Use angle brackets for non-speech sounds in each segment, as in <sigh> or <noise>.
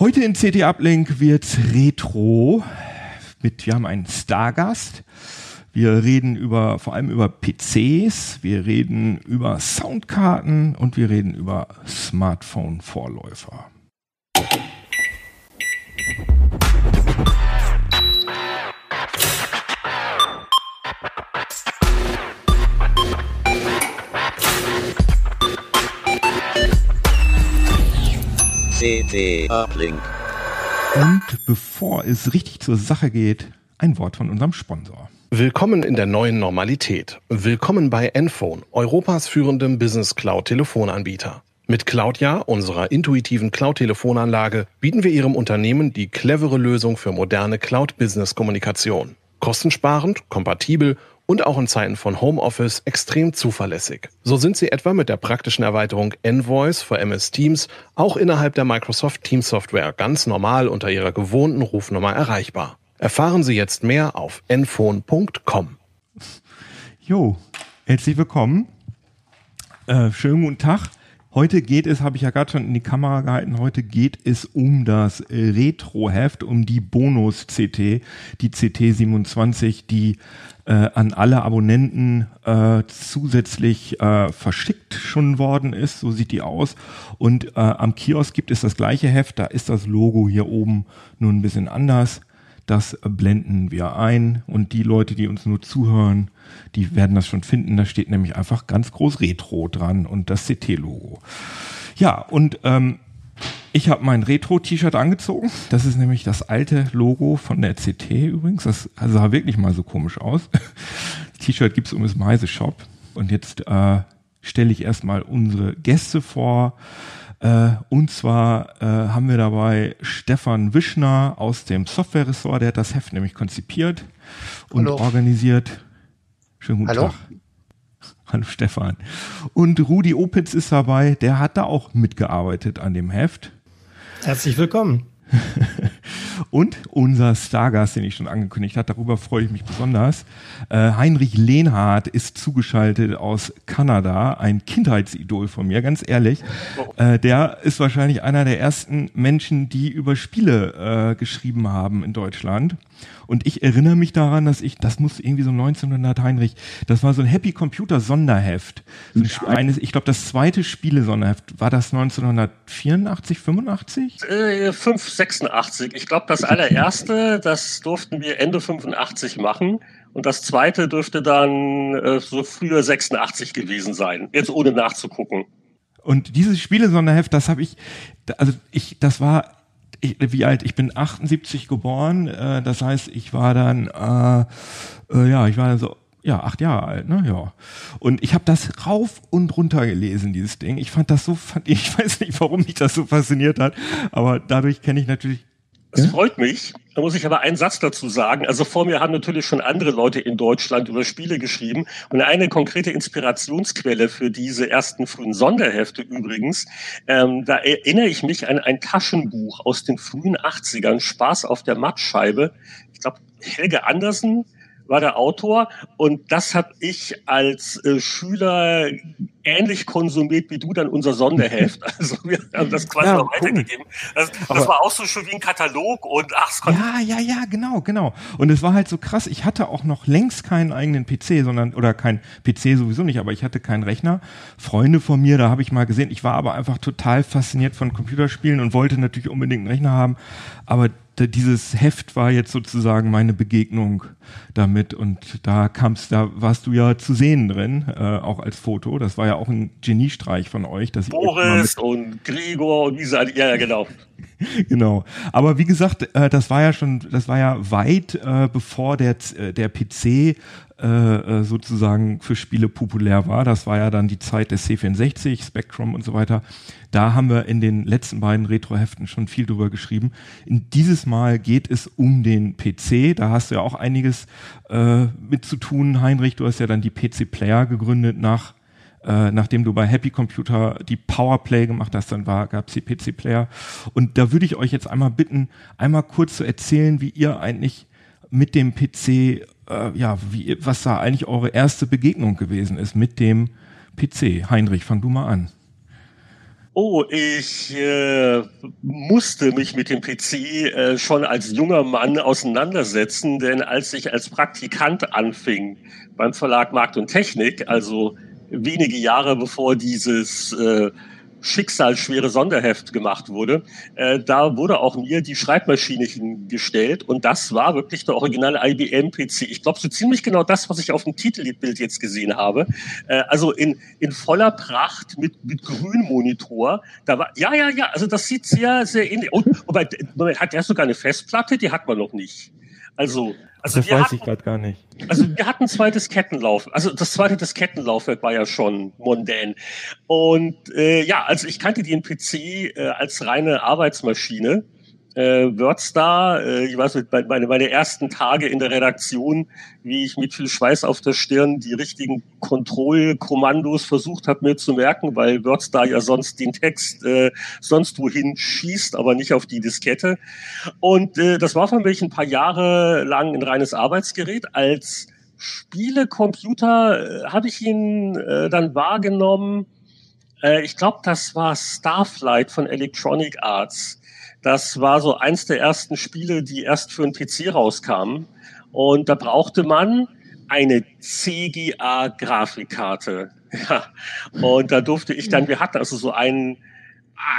Heute in CT Uplink wird Retro mit, wir haben einen Stargast. Wir reden über, vor allem über PCs, wir reden über Soundkarten und wir reden über Smartphone-Vorläufer. CT Uplink. Und bevor es richtig zur Sache geht, ein Wort von unserem Sponsor. Willkommen in der neuen Normalität. Willkommen bei Enphone, Europas führendem Business Cloud Telefonanbieter. Mit Cloudja, unserer intuitiven Cloud-Telefonanlage, bieten wir Ihrem Unternehmen die clevere Lösung für moderne Cloud-Business-Kommunikation. Kostensparend, kompatibel und auch in Zeiten von Homeoffice extrem zuverlässig. So sind sie etwa mit der praktischen Erweiterung Envoice für MS Teams auch innerhalb der Microsoft Teams Software ganz normal unter ihrer gewohnten Rufnummer erreichbar. Erfahren Sie jetzt mehr auf enphone.com. Jo, herzlich willkommen. Äh, schönen guten Tag. Heute geht es, habe ich ja gerade schon in die Kamera gehalten, heute geht es um das Retro-Heft, um die Bonus-CT, die CT27, die äh, an alle Abonnenten äh, zusätzlich äh, verschickt schon worden ist. So sieht die aus. Und äh, am Kiosk gibt es das gleiche Heft. Da ist das Logo hier oben nur ein bisschen anders. Das blenden wir ein. Und die Leute, die uns nur zuhören, die werden das schon finden. Da steht nämlich einfach ganz groß Retro dran und das CT-Logo. Ja, und ähm, ich habe mein Retro-T-Shirt angezogen. Das ist nämlich das alte Logo von der CT übrigens. Das sah wirklich mal so komisch aus. <laughs> T-Shirt gibt's um das Meise Shop. Und jetzt äh, stelle ich erstmal unsere Gäste vor. Äh, und zwar äh, haben wir dabei Stefan Wischner aus dem Software-Ressort. Der hat das Heft nämlich konzipiert und Hallo. organisiert. Schönen guten Hallo. Tag. Hallo Stefan. Und Rudi Opitz ist dabei, der hat da auch mitgearbeitet an dem Heft. Herzlich willkommen. <laughs> Und unser Stargast, den ich schon angekündigt habe, darüber freue ich mich besonders. Äh, Heinrich Lehnhardt ist zugeschaltet aus Kanada, ein Kindheitsidol von mir, ganz ehrlich. Äh, der ist wahrscheinlich einer der ersten Menschen, die über Spiele äh, geschrieben haben in Deutschland. Und ich erinnere mich daran, dass ich, das muss irgendwie so 1900 Heinrich, das war so ein Happy Computer Sonderheft. So ein, eines, ich glaube, das zweite Spiele-Sonderheft. War das 1984, 85? Äh, 5, 86. Ich glaube, das allererste, das durften wir Ende 85 machen. Und das zweite dürfte dann äh, so früher 86 gewesen sein. Jetzt ohne nachzugucken. Und dieses Spiele-Sonderheft, das habe ich, also ich, das war ich, wie alt? Ich bin 78 geboren, äh, das heißt, ich war dann, äh, äh, ja, ich war dann so ja, acht Jahre alt, ne? Ja. Und ich habe das rauf und runter gelesen, dieses Ding. Ich fand das so, fand, <laughs> ich weiß nicht, warum mich das so fasziniert hat, aber dadurch kenne ich natürlich es ja? freut mich. Da muss ich aber einen Satz dazu sagen. Also vor mir haben natürlich schon andere Leute in Deutschland über Spiele geschrieben. Und eine konkrete Inspirationsquelle für diese ersten frühen Sonderhefte übrigens, ähm, da erinnere ich mich an ein Taschenbuch aus den frühen 80ern, Spaß auf der Mattscheibe. Ich glaube, Helge Andersen war der Autor und das habe ich als äh, Schüler ähnlich konsumiert wie du dann unser Sonderheft. <laughs> Also wir haben das quasi ja, noch weitergegeben. Das, das war auch so schön wie ein Katalog und ach, es Ja, ja, ja, genau, genau. Und es war halt so krass, ich hatte auch noch längst keinen eigenen PC, sondern, oder kein PC sowieso nicht, aber ich hatte keinen Rechner. Freunde von mir, da habe ich mal gesehen, ich war aber einfach total fasziniert von Computerspielen und wollte natürlich unbedingt einen Rechner haben. Aber dieses Heft war jetzt sozusagen meine Begegnung damit und da kamst, da warst du ja zu sehen drin, äh, auch als Foto. Das war ja auch ein Geniestreich von euch. Dass Boris und Gregor und diese, ja, ja, genau. <laughs> genau. Aber wie gesagt, äh, das war ja schon, das war ja weit äh, bevor der, äh, der PC äh, äh, sozusagen für Spiele populär war. Das war ja dann die Zeit des C64, Spectrum und so weiter. Da haben wir in den letzten beiden Retro-Heften schon viel drüber geschrieben. In dieses Mal geht es um den PC. Da hast du ja auch einiges äh, mit zu tun, Heinrich. Du hast ja dann die PC Player gegründet nach äh, nachdem du bei Happy Computer die Powerplay gemacht hast, dann gab es die PC Player. Und da würde ich euch jetzt einmal bitten, einmal kurz zu erzählen, wie ihr eigentlich mit dem PC äh, ja, wie, was da eigentlich eure erste Begegnung gewesen ist mit dem PC. Heinrich, fang du mal an. Oh, ich äh, musste mich mit dem PC äh, schon als junger Mann auseinandersetzen, denn als ich als Praktikant anfing beim Verlag Markt und Technik, also wenige Jahre bevor dieses äh, schicksalsschwere Sonderheft gemacht wurde, äh, da wurde auch mir die Schreibmaschine hingestellt und das war wirklich der originale IBM-PC. Ich glaube, so ziemlich genau das, was ich auf dem Titelbild jetzt gesehen habe. Äh, also in, in voller Pracht mit, mit Grünmonitor. Da war, ja, ja, ja, also das sieht sehr, sehr ähnlich. Und, wobei, hat der sogar eine Festplatte? Die hat man noch nicht. Also also das weiß hatten, ich gerade gar nicht. Also wir hatten ein zweites Kettenlauf. Also das zweite Diskettenlaufwerk war ja schon mondän. Und äh, ja, also ich kannte den PC äh, als reine Arbeitsmaschine äh, WordStar. Äh, ich weiß nicht, meine, meine ersten Tage in der Redaktion, wie ich mit viel Schweiß auf der Stirn die richtigen Kontrollkommandos versucht habe mir zu merken, weil WordStar ja sonst den Text äh, sonst wohin schießt, aber nicht auf die Diskette. Und äh, das war für mich ein paar Jahre lang ein reines Arbeitsgerät. Als Spielecomputer äh, habe ich ihn äh, dann wahrgenommen. Äh, ich glaube, das war Starflight von Electronic Arts das war so eins der ersten Spiele, die erst für einen PC rauskamen. Und da brauchte man eine CGA-Grafikkarte. <laughs> Ja. Und da durfte ich dann, wir hatten also so einen,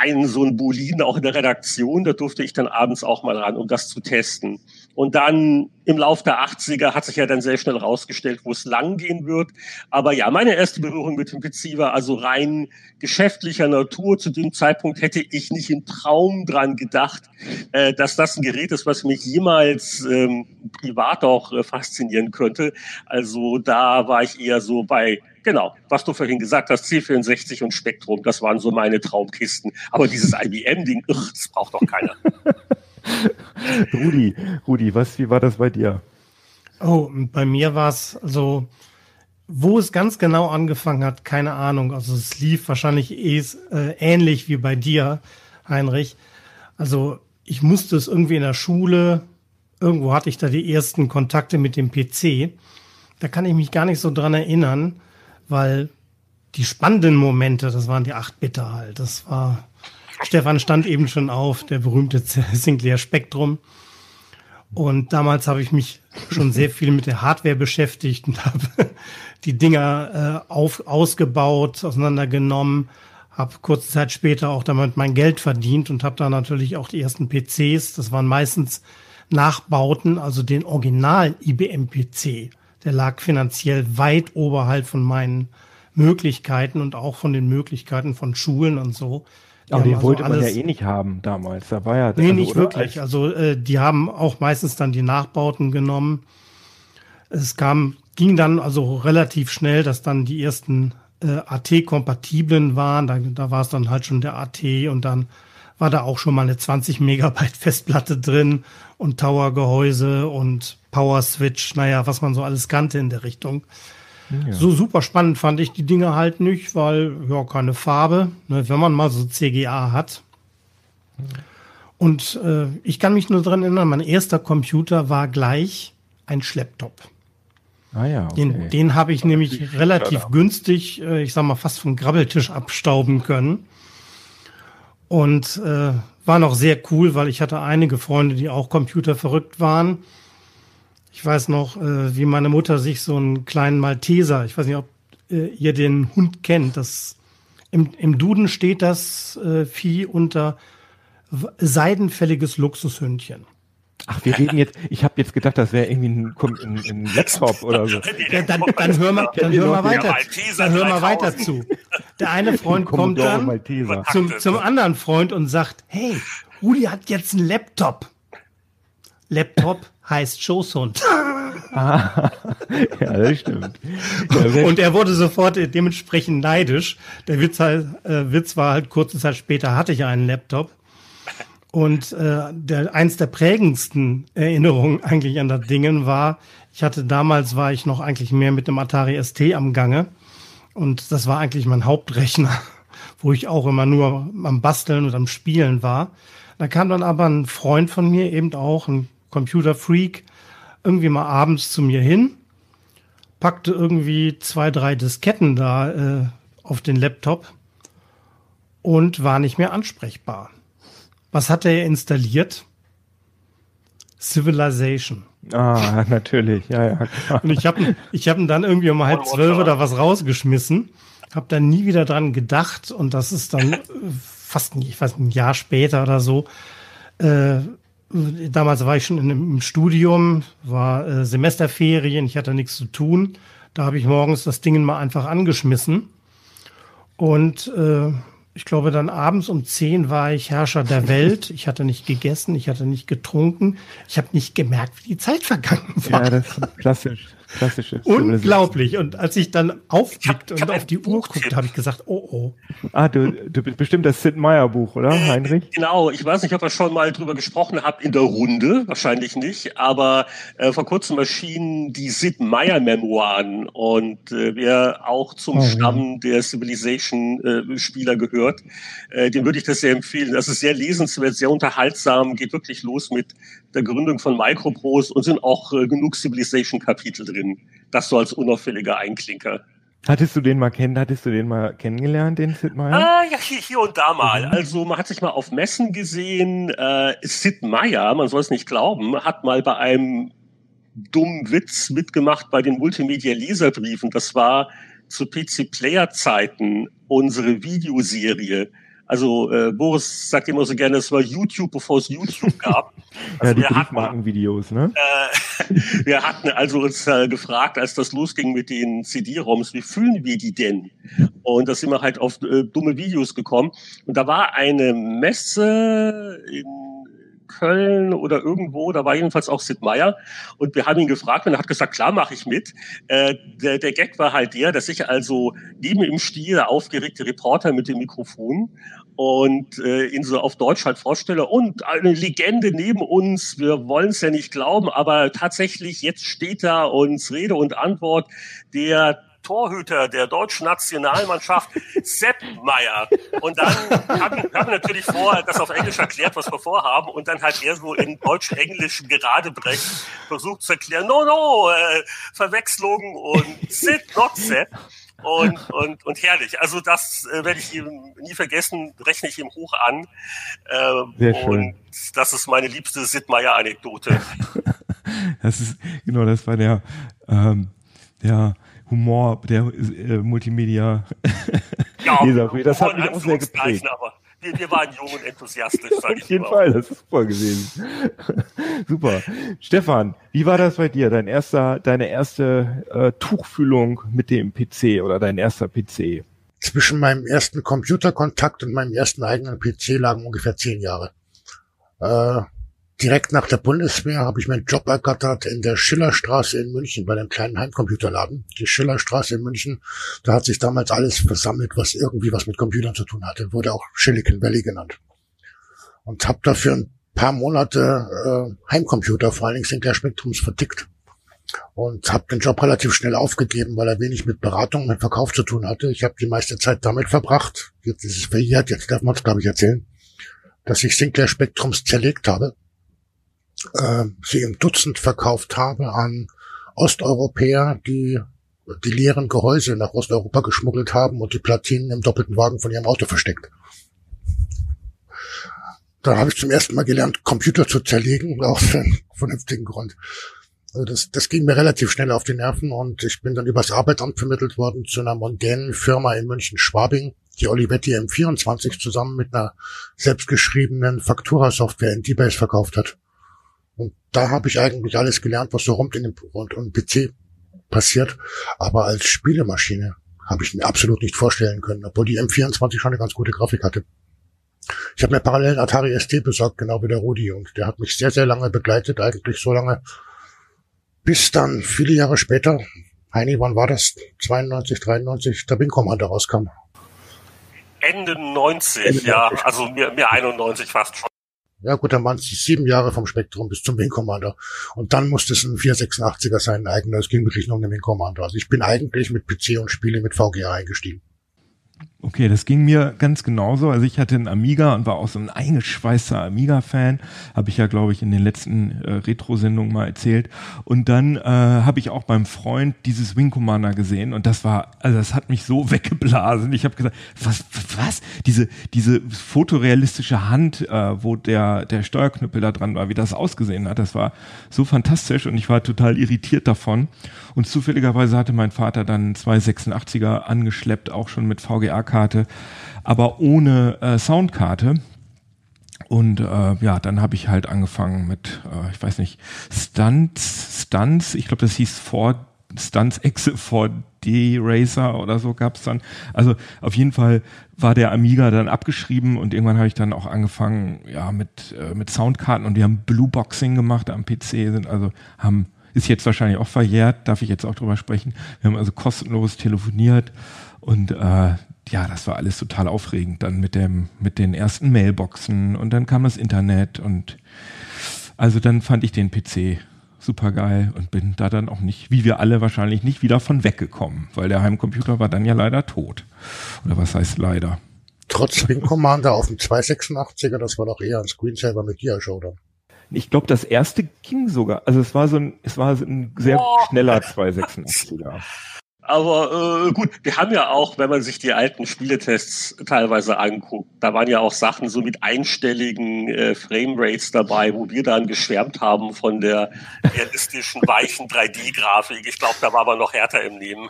einen so ein Bolin auch in der Redaktion, da durfte ich dann abends auch mal ran, um das zu testen. Und dann im Lauf der 80er hat sich ja dann sehr schnell rausgestellt, wo es lang gehen wird. Aber ja, meine erste Berührung mit dem PC war also rein geschäftlicher Natur. Zu dem Zeitpunkt hätte ich nicht im Traum dran gedacht, äh, dass das ein Gerät ist, was mich jemals ähm, privat auch äh, faszinieren könnte. Also da war ich eher so bei Genau, was du vorhin gesagt hast, C64 und Spektrum, das waren so meine Traumkisten. Aber dieses IBM-Ding, das braucht doch keiner. <laughs> <laughs> Rudi, Rudi, was, wie war das bei dir? Oh, bei mir war es so, wo es ganz genau angefangen hat, keine Ahnung. Also es lief wahrscheinlich eh, äh, ähnlich wie bei dir, Heinrich. Also ich musste es irgendwie in der Schule, irgendwo hatte ich da die ersten Kontakte mit dem PC. Da kann ich mich gar nicht so dran erinnern, weil die spannenden Momente, das waren die 8-Bitter halt. Das war Stefan stand eben schon auf, der berühmte Sinclair Spektrum. Und damals habe ich mich schon sehr <laughs> viel mit der Hardware beschäftigt und habe die Dinger äh, auf, ausgebaut, auseinandergenommen, habe kurze Zeit später auch damit mein Geld verdient und habe da natürlich auch die ersten PCs, das waren meistens Nachbauten, also den Original IBM PC, der lag finanziell weit oberhalb von meinen Möglichkeiten und auch von den Möglichkeiten von Schulen und so. Aber den also wollte man ja eh nicht haben damals. Da war ja. Nee, also, nicht wirklich. Also äh, die haben auch meistens dann die Nachbauten genommen. Es kam, ging dann also relativ schnell, dass dann die ersten äh, AT-kompatiblen waren. Da, da war es dann halt schon der AT und dann war da auch schon mal eine 20 Megabyte Festplatte drin und Tower-Gehäuse und Power-Switch, naja, was man so alles kannte in der Richtung. Ja. So super spannend fand ich die Dinge halt nicht, weil ja keine Farbe, ne, wenn man mal so CGA hat. Und äh, ich kann mich nur dran erinnern, mein erster Computer war gleich ein Schlepptop. Ah ja, okay. Den, den habe ich nämlich relativ günstig, äh, ich sag mal, fast vom Grabbeltisch abstauben können. Und äh, war noch sehr cool, weil ich hatte einige Freunde, die auch Computer verrückt waren. Ich weiß noch, äh, wie meine Mutter sich so einen kleinen Malteser, ich weiß nicht, ob äh, ihr den Hund kennt, das im, im Duden steht das äh, Vieh unter seidenfälliges Luxushündchen. Ach, wir reden jetzt, ich habe jetzt gedacht, das wäre irgendwie ein, ein, ein, Laptop <laughs> oder so. Ja, dann, dann hör mal, dann hör mal weiter, dann hör mal weiter zu. Der eine Freund kommt dann zum, zum anderen Freund und sagt, hey, Rudi hat jetzt einen Laptop. Laptop heißt Schoßhund. <laughs> Ah, ja, das stimmt. und er wurde sofort dementsprechend neidisch. Der Witz, halt, äh, Witz war halt kurze Zeit später hatte ich einen Laptop. Und äh, der, eins der prägendsten Erinnerungen eigentlich an das Dingen war, ich hatte damals war ich noch eigentlich mehr mit dem Atari ST am Gange. Und das war eigentlich mein Hauptrechner, wo ich auch immer nur am Basteln und am Spielen war. Da kam dann aber ein Freund von mir eben auch, ein Computerfreak, irgendwie mal abends zu mir hin, packte irgendwie zwei, drei Disketten da äh, auf den Laptop und war nicht mehr ansprechbar. Was hat er installiert? Civilization. Ah, <laughs> natürlich, ja, ja. Klar. Und ich habe ich hab ihn dann irgendwie um halb zwölf oder was rausgeschmissen, habe dann nie wieder dran gedacht und das ist dann äh, fast, ich weiß, ein Jahr später oder so. Äh, damals war ich schon im Studium, war äh, Semesterferien, ich hatte nichts zu tun. Da habe ich morgens das Ding mal einfach angeschmissen und äh, ich glaube, dann abends um zehn war ich Herrscher der Welt. Ich hatte nicht gegessen, ich hatte nicht getrunken. Ich habe nicht gemerkt, wie die Zeit vergangen war. Ja, das ist klassisch. Klassische Unglaublich. Und als ich dann aufblickte und auf die Uhr guckte, habe ich gesagt, oh oh. Ah, du, du bist bestimmt das Sid Meier Buch, oder, äh, Heinrich? Genau, ich weiß nicht, ob ihr schon mal drüber gesprochen habt in der Runde, wahrscheinlich nicht, aber äh, vor kurzem erschienen die Sid Meier Memoiren und äh, wer auch zum oh, Stamm ja. der Civilization äh, Spieler gehört, äh, dem würde ich das sehr empfehlen. Das ist sehr lesenswert, sehr unterhaltsam, geht wirklich los mit der Gründung von Microprose und sind auch äh, genug Civilization Kapitel drin drin. Das so als unauffälliger Einklinker. Hattest du den mal kennen, hattest du den mal kennengelernt, den Sid Meier? Ah, ja, hier, hier und da mal. Mhm. Also man hat sich mal auf Messen gesehen. Äh, Sid Meier, man soll es nicht glauben, hat mal bei einem dummen Witz mitgemacht bei den Multimedia-Leserbriefen. Das war zu PC-Player-Zeiten unsere Videoserie. Also äh, Boris sagt immer so gerne, es war YouTube, bevor es YouTube gab. <laughs> Also ja, die Briefmarkenvideos, ne? Äh, <laughs> wir hatten also uns äh, gefragt, als das losging mit den CD-ROMs, wie fühlen wir die denn? Und da sind wir halt auf äh, dumme Videos gekommen. Und da war eine Messe in Köln oder irgendwo, da war jedenfalls auch Sid Meier und wir haben ihn gefragt und er hat gesagt, klar mache ich mit. Äh, der, der Gag war halt der, dass ich also neben im Stil der aufgeregte Reporter mit dem Mikrofon und äh, ihn so auf Deutsch halt vorstelle und eine Legende neben uns, wir wollen es ja nicht glauben, aber tatsächlich jetzt steht da uns Rede und Antwort der Torhüter der deutschen Nationalmannschaft, Sepp Meier. Und dann haben wir natürlich vor, das auf Englisch erklärt, was wir vorhaben, und dann hat er so in Deutsch-Englisch gerade brechen versucht zu erklären, no, no, äh, Verwechslung und Sid, not Sepp. Und, und, und herrlich. Also das äh, werde ich ihm nie vergessen, rechne ich ihm hoch an. Äh, Sehr schön. Und das ist meine liebste Sid Meier-Anekdote. <laughs> das ist, genau, das war der, ähm, der Humor der äh, Multimedia. Ja, das hat mich auch sehr geprägt. Aber wir, wir waren jung und enthusiastisch, sag ich Auf jeden Fall, das ist super gewesen. <laughs> super. Stefan, wie war das bei dir? Dein erster, deine erste äh, Tuchfühlung mit dem PC oder dein erster PC? Zwischen meinem ersten Computerkontakt und meinem ersten eigenen PC lagen ungefähr zehn Jahre. Äh, direkt nach der Bundeswehr habe ich meinen Job ergattert in der Schillerstraße in München bei einem kleinen Heimcomputerladen. Die Schillerstraße in München, da hat sich damals alles versammelt, was irgendwie was mit Computern zu tun hatte. Wurde auch Silicon Valley genannt. Und habe dafür ein paar Monate äh, Heimcomputer, vor allen Dingen Sinclair Spectrums, vertickt. Und habe den Job relativ schnell aufgegeben, weil er wenig mit Beratung und Verkauf zu tun hatte. Ich habe die meiste Zeit damit verbracht, jetzt ist es verjährt, jetzt darf man es, glaube ich, erzählen, dass ich Sinclair Spectrums zerlegt habe äh, sie im Dutzend verkauft habe an Osteuropäer, die die leeren Gehäuse nach Osteuropa geschmuggelt haben und die Platinen im doppelten Wagen von ihrem Auto versteckt. Da habe ich zum ersten Mal gelernt, Computer zu zerlegen, <laughs> auch für einen vernünftigen Grund. Also das, das ging mir relativ schnell auf die Nerven und ich bin dann übers Arbeitsamt vermittelt worden zu einer mondänen Firma in München-Schwabing, die Olivetti M24 zusammen mit einer selbstgeschriebenen Faktura-Software in D-Base verkauft hat. Und da habe ich eigentlich alles gelernt, was so rund in dem rund um PC passiert. Aber als Spielemaschine habe ich mir absolut nicht vorstellen können, obwohl die M24 schon eine ganz gute Grafik hatte. Ich habe mir parallel einen Atari ST besorgt, genau wie der Rudi, und der hat mich sehr, sehr lange begleitet, eigentlich so lange, bis dann viele Jahre später, Heini, wann war das? 92, 93, der Wing Commander rauskam. Ende 90, Ende 90. ja, also mir, mir 91 fast schon. Ja gut, dann waren es sieben Jahre vom Spektrum bis zum Wing Commander. Und dann musste es ein 486er sein, ein eigener. Es ging wirklich nur um den Wing Commander. Also ich bin eigentlich mit PC und Spiele mit VGA eingestiegen. Okay, das ging mir ganz genauso. Also ich hatte einen Amiga und war auch so ein eingeschweißter Amiga-Fan. Habe ich ja, glaube ich, in den letzten äh, Retro-Sendungen mal erzählt. Und dann äh, habe ich auch beim Freund dieses Wing Commander gesehen und das war, also das hat mich so <laughs> weggeblasen. Ich habe gesagt, was, was? Diese, diese fotorealistische Hand, äh, wo der, der Steuerknüppel da dran war, wie das ausgesehen hat, das war so fantastisch und ich war total irritiert davon. Und zufälligerweise hatte mein Vater dann zwei 86er angeschleppt, auch schon mit VGA Grafikkarte, aber ohne äh, Soundkarte. Und äh, ja, dann habe ich halt angefangen mit, äh, ich weiß nicht, Stunts, Stunts, ich glaube, das hieß Ford, Stunts Exe 4D Racer oder so gab's dann. Also auf jeden Fall war der Amiga dann abgeschrieben und irgendwann habe ich dann auch angefangen, ja, mit, äh, mit Soundkarten und wir haben Blueboxing gemacht am PC, sind also, haben, ist jetzt wahrscheinlich auch verjährt, darf ich jetzt auch drüber sprechen. Wir haben also kostenlos telefoniert und äh, ja, das war alles total aufregend. Dann mit dem, mit den ersten Mailboxen und dann kam das Internet und also dann fand ich den PC super geil und bin da dann auch nicht, wie wir alle wahrscheinlich nicht wieder von weggekommen, weil der Heimcomputer war dann ja leider tot. Oder was heißt leider? Trotz <laughs> Wing Commander auf dem 286er, das war doch eher ein Screensaver mit Dia-Show dann. Ich glaube, das erste ging sogar. Also es war so ein, es war so ein sehr oh. schneller 286er. <laughs> Aber äh, gut, wir haben ja auch, wenn man sich die alten Spieletests teilweise anguckt, da waren ja auch Sachen so mit einstelligen äh, Framerates dabei, wo wir dann geschwärmt haben von der realistischen, weichen 3D-Grafik. Ich glaube, da war aber noch härter im Nehmen.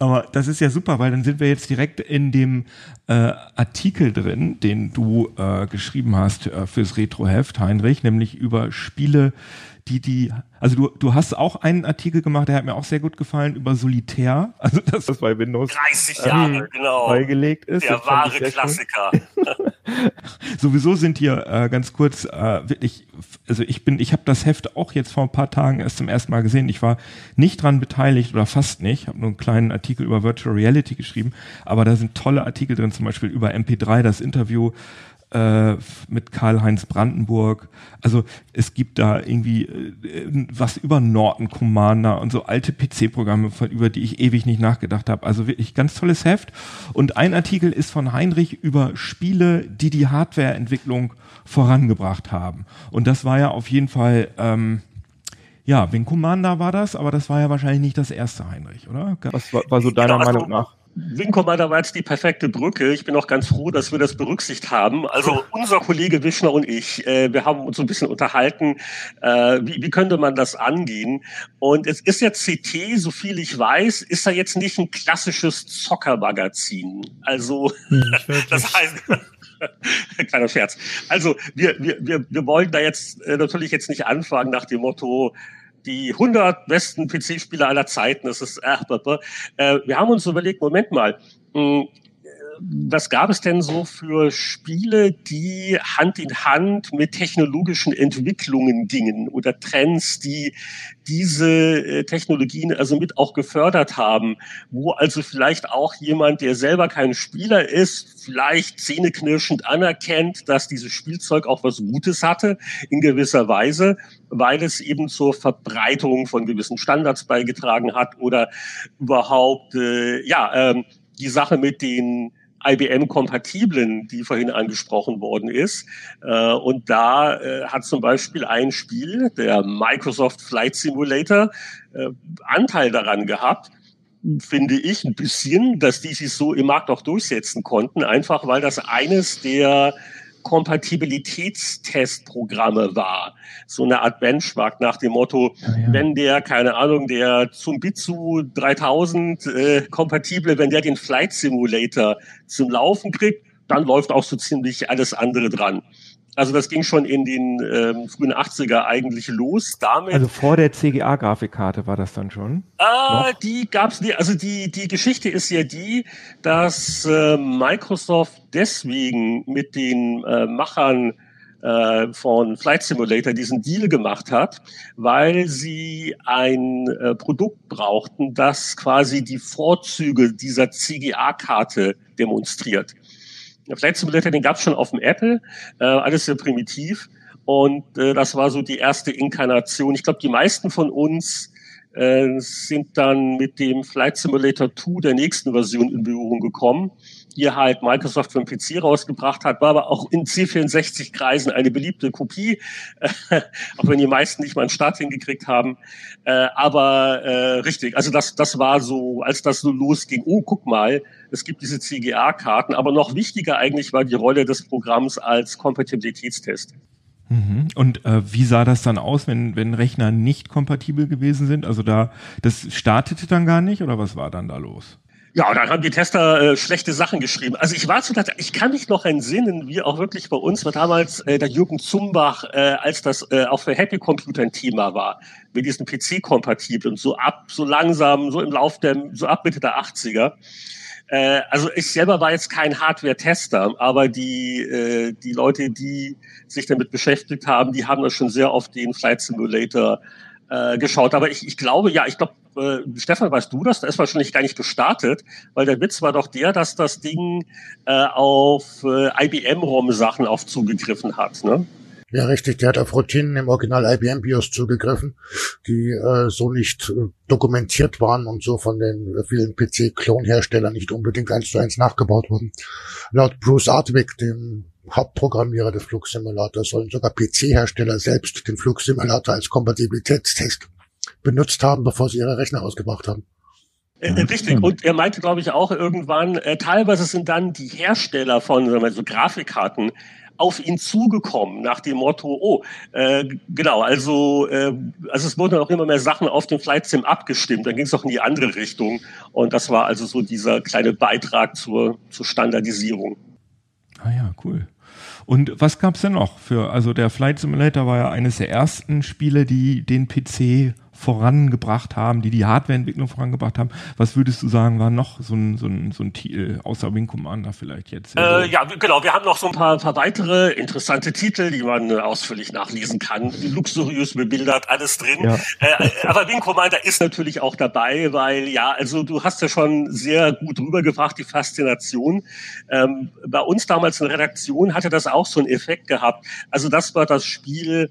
Aber das ist ja super, weil dann sind wir jetzt direkt in dem äh, Artikel drin, den du äh, geschrieben hast äh, fürs Retroheft, Heinrich, nämlich über Spiele, die die also du, du hast auch einen Artikel gemacht, der hat mir auch sehr gut gefallen über Solitär, <laughs> also dass das bei Windows 30 Jahre ähm, genau beigelegt ist. Der wahre Klassiker. <laughs> Sowieso sind hier äh, ganz kurz äh, wirklich, also ich bin, ich habe das Heft auch jetzt vor ein paar Tagen erst zum ersten Mal gesehen. Ich war nicht dran beteiligt oder fast nicht. Habe nur einen kleinen Artikel über Virtual Reality geschrieben, aber da sind tolle Artikel drin, zum Beispiel über MP3, das Interview äh, mit Karl-Heinz Brandenburg. Also es gibt da irgendwie äh, was über Norton Commander und so alte PC-Programme, über die ich ewig nicht nachgedacht habe. Also wirklich ganz tolles Heft. Und ein Artikel ist von Heinrich über Spiele, die die Hardwareentwicklung vorangebracht haben. Und das war ja auf jeden Fall... Ähm, ja, Wing Commander war das, aber das war ja wahrscheinlich nicht das erste, Heinrich, oder? Was war, war so deiner genau, Meinung nach? Wing Commander war jetzt die perfekte Brücke. Ich bin auch ganz froh, dass wir das berücksichtigt haben. Also <laughs> unser Kollege Wischner und ich, äh, wir haben uns so ein bisschen unterhalten, äh, wie, wie könnte man das angehen. Und es ist ja CT, so viel ich weiß, ist da jetzt nicht ein klassisches Zockermagazin. Also hm, <laughs> das heißt... <laughs> Kleiner Scherz. Also wir, wir, wir, wir wollen da jetzt äh, natürlich jetzt nicht anfangen nach dem Motto, die 100 besten PC-Spieler aller Zeiten. Das ist, äh, äh, wir haben uns überlegt, Moment mal, hm, was gab es denn so für Spiele, die Hand in Hand mit technologischen Entwicklungen gingen oder Trends, die diese äh, Technologien also mit auch gefördert haben, wo also vielleicht auch jemand, der selber kein Spieler ist, vielleicht zähneknirschend anerkennt, dass dieses Spielzeug auch was Gutes hatte in gewisser Weise, weil es eben zur Verbreitung von gewissen Standards beigetragen hat oder überhaupt äh, ja ähm, die Sache mit den IBM-kompatiblen, die vorhin angesprochen worden ist. Äh, und da äh, hat zum Beispiel ein Spiel, der Microsoft Flight Simulator, äh, Anteil daran gehabt, finde ich ein bisschen, dass die sich so im Markt auch durchsetzen konnten, einfach weil das eines der Kompatibilitätstestprogramme war. So eine Art Benchmark nach dem Motto, ja, ja. wenn der, keine Ahnung, der zum Bitsu 3000 äh, kompatible, wenn der den Flight Simulator zum Laufen kriegt, dann läuft auch so ziemlich alles andere dran. Also das ging schon in den ähm, frühen 80er eigentlich los damit. Also vor der CGA-Grafikkarte war das dann schon? Äh, die gab's nie. Also die, die Geschichte ist ja die, dass äh, Microsoft deswegen mit den äh, Machern äh, von Flight Simulator diesen Deal gemacht hat, weil sie ein äh, Produkt brauchten, das quasi die Vorzüge dieser CGA-Karte demonstriert. Flight Simulator, den gab es schon auf dem Apple, äh, alles sehr primitiv. Und äh, das war so die erste Inkarnation. Ich glaube, die meisten von uns äh, sind dann mit dem Flight Simulator 2 der nächsten Version in Berührung gekommen. die halt Microsoft für den PC rausgebracht hat, war aber auch in C64-Kreisen eine beliebte Kopie, <laughs> auch wenn die meisten nicht mal einen Start hingekriegt haben. Äh, aber äh, richtig, also das, das war so, als das so losging, oh, guck mal, es gibt diese CGA-Karten, aber noch wichtiger eigentlich war die Rolle des Programms als Kompatibilitätstest. Mhm. Und äh, wie sah das dann aus, wenn, wenn Rechner nicht kompatibel gewesen sind? Also da, das startete dann gar nicht oder was war dann da los? Ja, dann haben die Tester äh, schlechte Sachen geschrieben. Also ich war zu ich kann mich noch entsinnen, wie auch wirklich bei uns war damals äh, der Jürgen Zumbach, äh, als das äh, auch für Happy Computer ein Thema war, mit diesen PC-kompatiblen, so ab, so langsam, so im Lauf der, so ab Mitte der 80er. Äh, also ich selber war jetzt kein Hardware-Tester, aber die, äh, die Leute, die sich damit beschäftigt haben, die haben das schon sehr oft den Flight Simulator äh, geschaut. Aber ich, ich glaube, ja, ich glaube, äh, Stefan, weißt du das? Da ist wahrscheinlich gar nicht gestartet, weil der Witz war doch der, dass das Ding äh, auf äh, IBM-ROM-Sachen auf zugegriffen hat, ne? Ja, richtig. Der hat auf Routinen im Original IBM BIOS zugegriffen, die äh, so nicht äh, dokumentiert waren und so von den vielen PC-Klonherstellern nicht unbedingt eins zu eins nachgebaut wurden. Laut Bruce Artwick, dem Hauptprogrammierer des Flugsimulators, sollen sogar PC-Hersteller selbst den Flugsimulator als Kompatibilitätstest benutzt haben, bevor sie ihre Rechner ausgebracht haben. Äh, äh richtig. Und er meinte, glaube ich, auch irgendwann, äh, teilweise sind dann die Hersteller von sagen wir, so Grafikkarten auf ihn zugekommen nach dem Motto, oh, äh, genau, also, äh, also es wurden auch immer mehr Sachen auf dem Flight Sim abgestimmt, dann ging es auch in die andere Richtung und das war also so dieser kleine Beitrag zur, zur Standardisierung. Ah ja, cool. Und was gab's denn noch für, also der Flight Simulator war ja eines der ersten Spiele, die den PC vorangebracht haben, die die Hardwareentwicklung vorangebracht haben. Was würdest du sagen, war noch so ein, so ein, so ein Titel, außer Wing Commander vielleicht jetzt? Äh, ja, genau. Wir haben noch so ein paar, paar weitere interessante Titel, die man äh, ausführlich nachlesen kann. Luxuriös bebildert, alles drin. Ja. Äh, äh, aber Wing Commander ist natürlich auch dabei, weil ja, also du hast ja schon sehr gut rübergebracht, die Faszination. Ähm, bei uns damals in der Redaktion hatte das auch so einen Effekt gehabt. Also das war das Spiel,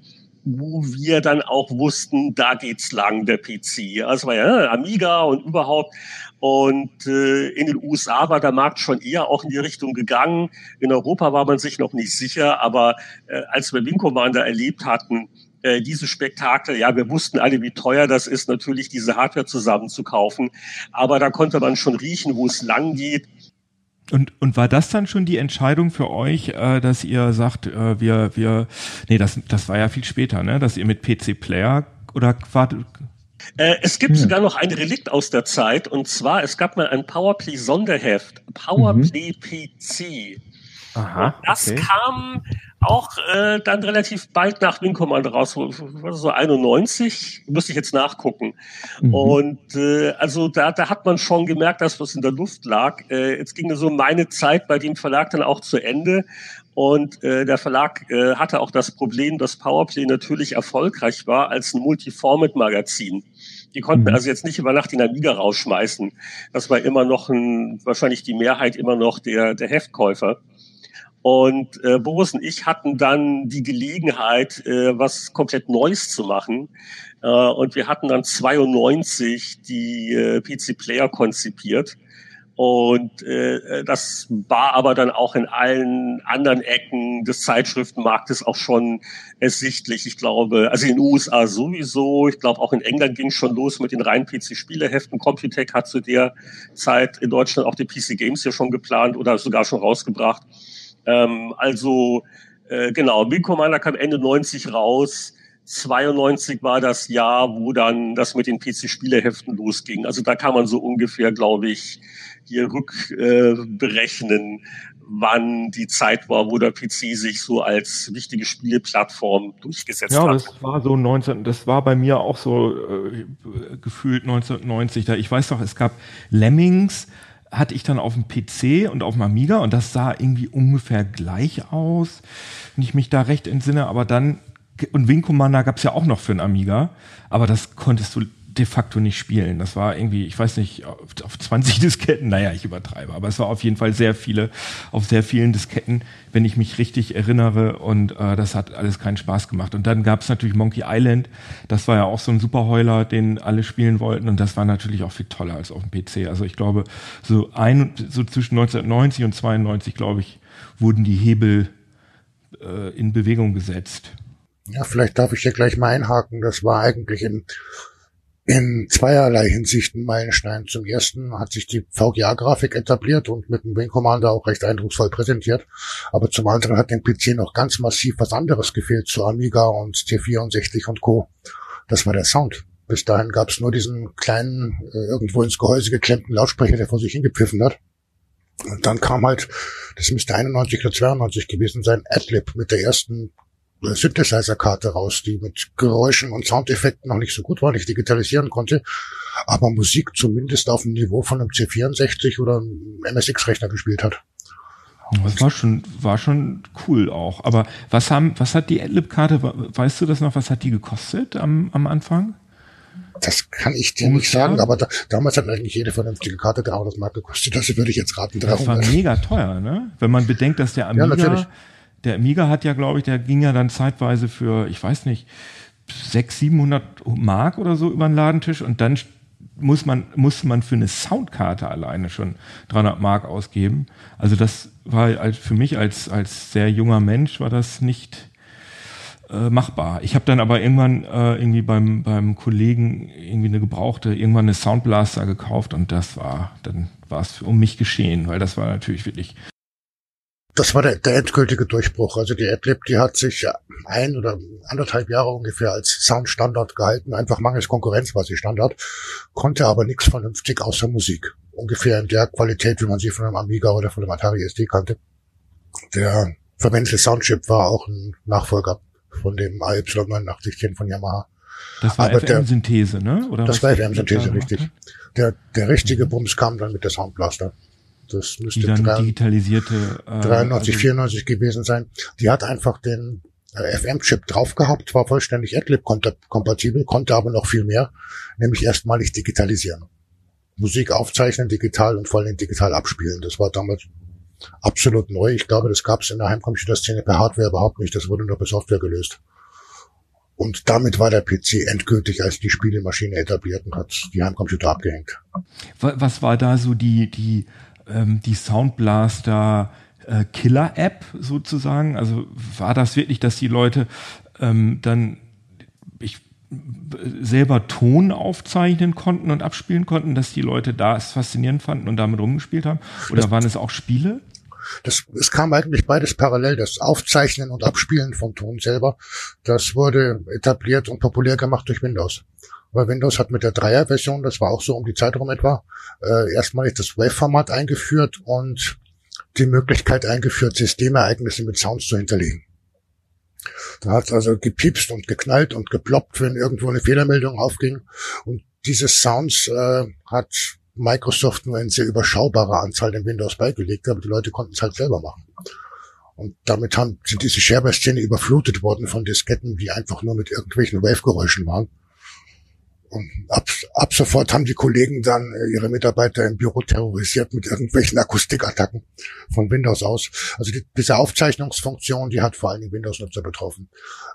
wo wir dann auch wussten, da geht's lang, der PC. Also war ja Amiga und überhaupt. Und äh, in den USA war der Markt schon eher auch in die Richtung gegangen. In Europa war man sich noch nicht sicher, aber äh, als wir Wing Commander erlebt hatten, äh, diese Spektakel, ja, wir wussten alle, wie teuer das ist, natürlich diese Hardware zusammenzukaufen. Aber da konnte man schon riechen, wo es lang geht. Und, und war das dann schon die Entscheidung für euch, äh, dass ihr sagt, äh, wir, wir, nee, das, das war ja viel später, ne, dass ihr mit PC Player oder äh, es gibt ja. sogar noch ein Relikt aus der Zeit und zwar, es gab mal ein Powerplay Sonderheft, Powerplay mhm. PC. Aha, das okay. kam auch äh, dann relativ bald nach Wing Commander raus, so 91, müsste ich jetzt nachgucken. Mhm. Und äh, also da, da hat man schon gemerkt, dass was in der Luft lag. Äh, jetzt ging so meine Zeit bei dem Verlag dann auch zu Ende. Und äh, der Verlag äh, hatte auch das Problem, dass Powerplay natürlich erfolgreich war als ein Multiformat-Magazin. Die konnten mhm. also jetzt nicht über Nacht in Amiga rausschmeißen. Das war immer noch ein, wahrscheinlich die Mehrheit immer noch der, der Heftkäufer. Und äh, Boris und ich hatten dann die Gelegenheit, äh, was komplett Neues zu machen. Äh, und wir hatten dann 92 die äh, PC Player konzipiert. Und äh, das war aber dann auch in allen anderen Ecken des Zeitschriftenmarktes auch schon ersichtlich. Ich glaube, also in den USA sowieso. Ich glaube, auch in England ging es schon los mit den reinen PC-Spieleheften. Computec hat zu der Zeit in Deutschland auch die PC Games hier schon geplant oder sogar schon rausgebracht. Ähm, also äh, genau, Wing Commander kam Ende 90 raus. 92 war das Jahr, wo dann das mit den PC-Spieleheften losging. Also da kann man so ungefähr, glaube ich, hier rückberechnen, äh, wann die Zeit war, wo der PC sich so als wichtige Spieleplattform durchgesetzt ja, hat. Ja, das war so 19, das war bei mir auch so äh, gefühlt 1990. Da ich weiß doch, es gab Lemmings, hatte ich dann auf dem PC und auf dem Amiga und das sah irgendwie ungefähr gleich aus, wenn ich mich da recht entsinne. Aber dann, und Wing Commander gab es ja auch noch für einen Amiga, aber das konntest du de facto nicht spielen. Das war irgendwie, ich weiß nicht, auf, auf 20 <laughs> Disketten, naja, ich übertreibe, aber es war auf jeden Fall sehr viele, auf sehr vielen Disketten, wenn ich mich richtig erinnere und äh, das hat alles keinen Spaß gemacht. Und dann gab es natürlich Monkey Island, das war ja auch so ein Superheuler, den alle spielen wollten und das war natürlich auch viel toller als auf dem PC. Also ich glaube, so ein, so zwischen 1990 und 92, glaube ich, wurden die Hebel äh, in Bewegung gesetzt. Ja, vielleicht darf ich hier gleich mal einhaken. Das war eigentlich in, in zweierlei Hinsicht ein Meilenstein. Zum ersten hat sich die VGA-Grafik etabliert und mit dem Wing Commander auch recht eindrucksvoll präsentiert. Aber zum anderen hat dem PC noch ganz massiv was anderes gefehlt zu Amiga und C64 und Co. Das war der Sound. Bis dahin gab es nur diesen kleinen, äh, irgendwo ins Gehäuse geklemmten Lautsprecher, der vor sich hingepfiffen hat. Und dann kam halt, das müsste 91 oder 92 gewesen sein, Adlib mit der ersten Synthesizer-Karte raus, die mit Geräuschen und Soundeffekten noch nicht so gut war, nicht digitalisieren konnte, aber Musik zumindest auf dem Niveau von einem C64 oder einem MSX-Rechner gespielt hat. Das war schon, war schon cool auch. Aber was haben, was hat die Adlib-Karte, weißt du das noch, was hat die gekostet am, am Anfang? Das kann ich dir nicht sagen, aber da, damals hat eigentlich jede vernünftige Karte 300 Mark gekostet. Das würde ich jetzt raten. 300. Das war mega teuer, ne? Wenn man bedenkt, dass der Amiga, ja, der Amiga hat ja, glaube ich, der ging ja dann zeitweise für, ich weiß nicht, 600, 700 Mark oder so über den Ladentisch und dann muss man, muss man für eine Soundkarte alleine schon 300 Mark ausgeben. Also das war für mich als, als sehr junger Mensch war das nicht, äh, machbar. Ich habe dann aber irgendwann äh, irgendwie beim, beim Kollegen irgendwie eine gebrauchte, irgendwann eine Soundblaster gekauft und das war, dann war es um mich geschehen, weil das war natürlich wirklich das war der, der endgültige Durchbruch. Also die Adlib, die hat sich ein oder anderthalb Jahre ungefähr als Soundstandard gehalten. Einfach mangels Konkurrenz war sie Standard, konnte aber nichts vernünftig außer Musik. Ungefähr in der Qualität, wie man sie von einem Amiga oder von einem Atari SD kannte. Der verwendete Soundchip war auch ein Nachfolger von dem AY8910 von Yamaha. Das war FM-Synthese, ne? Oder das war FM-Synthese, richtig. Der, der richtige Bums kam dann mit der Soundblaster. Das müsste die drei, digitalisierte äh, 93, also 94 gewesen sein. Die hat einfach den äh, FM-Chip drauf gehabt, war vollständig Adlib-kompatibel, konnte aber noch viel mehr, nämlich erstmalig digitalisieren. Musik aufzeichnen, digital und vor allem digital abspielen. Das war damals absolut neu. Ich glaube, das gab es in der Heimcomputerszene per Hardware überhaupt nicht. Das wurde nur per Software gelöst. Und damit war der PC endgültig als die Spielemaschine etabliert und hat die Heimcomputer abgehängt. Was war da so die, die, ähm, die Soundblaster äh, Killer-App sozusagen? Also war das wirklich, dass die Leute ähm, dann ich, selber Ton aufzeichnen konnten und abspielen konnten, dass die Leute da es faszinierend fanden und damit rumgespielt haben? Oder das, waren es auch Spiele? Das, es kam eigentlich beides parallel, das Aufzeichnen und Abspielen vom Ton selber. Das wurde etabliert und populär gemacht durch Windows. Weil Windows hat mit der Dreier-Version, das war auch so um die Zeit rum etwa, äh, erstmalig das Wave-Format eingeführt und die Möglichkeit eingeführt, Systemereignisse mit Sounds zu hinterlegen. Da hat also gepiepst und geknallt und geploppt, wenn irgendwo eine Fehlermeldung aufging. Und diese Sounds äh, hat Microsoft nur in sehr überschaubarer Anzahl in Windows beigelegt, aber die Leute konnten es halt selber machen. Und damit haben, sind diese Shareware-Szene überflutet worden von Disketten, die einfach nur mit irgendwelchen Wave-Geräuschen waren. Und ab, ab sofort haben die Kollegen dann äh, ihre Mitarbeiter im Büro terrorisiert mit irgendwelchen Akustikattacken von Windows aus. Also die, diese Aufzeichnungsfunktion, die hat vor allem Windows-Nutzer betroffen.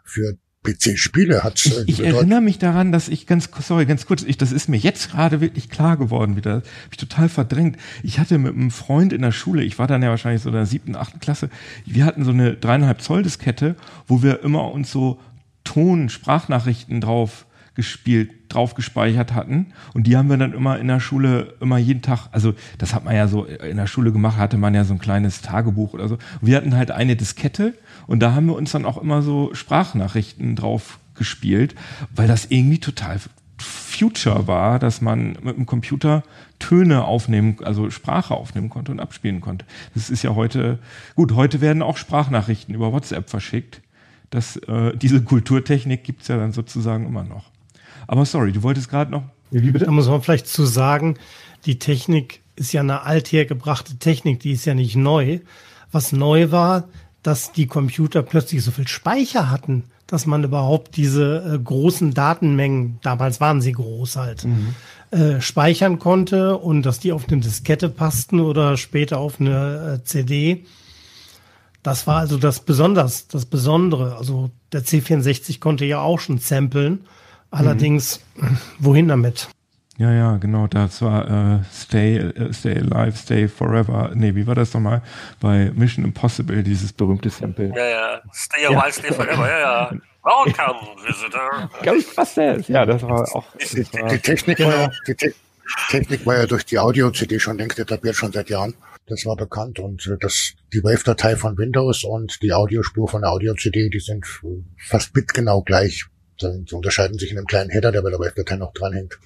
Für PC-Spiele hat Ich, ich erinnere mich daran, dass ich ganz, sorry, ganz kurz, ich, das ist mir jetzt gerade wirklich klar geworden wieder. Hab ich total verdrängt. Ich hatte mit einem Freund in der Schule, ich war dann ja wahrscheinlich so in der siebten, achten Klasse, wir hatten so eine dreieinhalb Zoll Diskette, wo wir immer uns so Ton, Sprachnachrichten drauf gespielt, drauf gespeichert hatten. Und die haben wir dann immer in der Schule, immer jeden Tag, also das hat man ja so in der Schule gemacht, hatte man ja so ein kleines Tagebuch oder so. Und wir hatten halt eine Diskette und da haben wir uns dann auch immer so Sprachnachrichten drauf gespielt, weil das irgendwie total Future war, dass man mit dem Computer Töne aufnehmen, also Sprache aufnehmen konnte und abspielen konnte. Das ist ja heute, gut, heute werden auch Sprachnachrichten über WhatsApp verschickt. Das, äh, diese Kulturtechnik gibt's ja dann sozusagen immer noch. Aber sorry, du wolltest gerade noch. Wie bitte? Da muss man vielleicht zu sagen, die Technik ist ja eine althergebrachte Technik, die ist ja nicht neu. Was neu war, dass die Computer plötzlich so viel Speicher hatten. dass man überhaupt diese äh, großen Datenmengen, damals waren sie groß halt, mhm. äh, speichern konnte und dass die auf eine Diskette passten oder später auf eine äh, CD. Das war also das besonders, das Besondere. Also der C64 konnte ja auch schon samplen. Allerdings, mhm. wohin damit? Ja, ja, genau, das war äh, Stay, äh, Stay Alive, Stay Forever. Nee, wie war das nochmal? Bei Mission Impossible, dieses berühmte Sample. Ja, ja, Stay Alive, ja. Stay Forever, ja, ja. Welcome, Visitor. Ghostbusters. Ja, das war auch. Das die, war, die, Technik war ja, die Te Technik war ja durch die Audio-CD schon längst etabliert, schon seit Jahren. Das war bekannt und äh, das, die Wave-Datei von Windows und die Audiospur von der Audio-CD, die sind fast bitgenau gleich. Sie unterscheiden sich in einem kleinen Header, der bei der Wave-Datei noch dranhängt.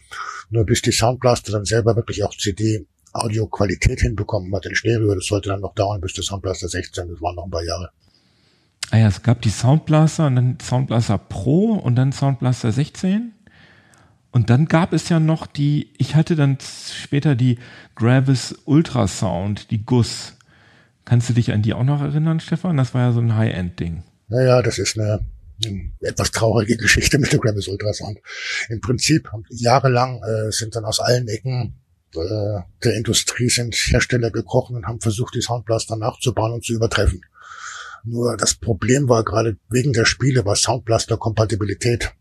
Nur bis die Soundblaster dann selber wirklich auch CD Audio-Qualität hinbekommen hat in Stereo, das sollte dann noch dauern bis der Soundblaster 16, das waren noch ein paar Jahre. Ah ja, es gab die Soundblaster und dann Soundblaster Pro und dann Soundblaster 16. Und dann gab es ja noch die, ich hatte dann später die Gravis Ultrasound, die Guss. Kannst du dich an die auch noch erinnern, Stefan? Das war ja so ein High-End-Ding. Naja, das ist eine, etwas traurige Geschichte mit der Gravis Ultrasound. Im Prinzip jahrelang äh, sind dann aus allen Ecken äh, der Industrie sind Hersteller gekrochen und haben versucht, die Soundblaster nachzubauen und zu übertreffen. Nur das Problem war gerade wegen der Spiele war Soundblaster-Kompatibilität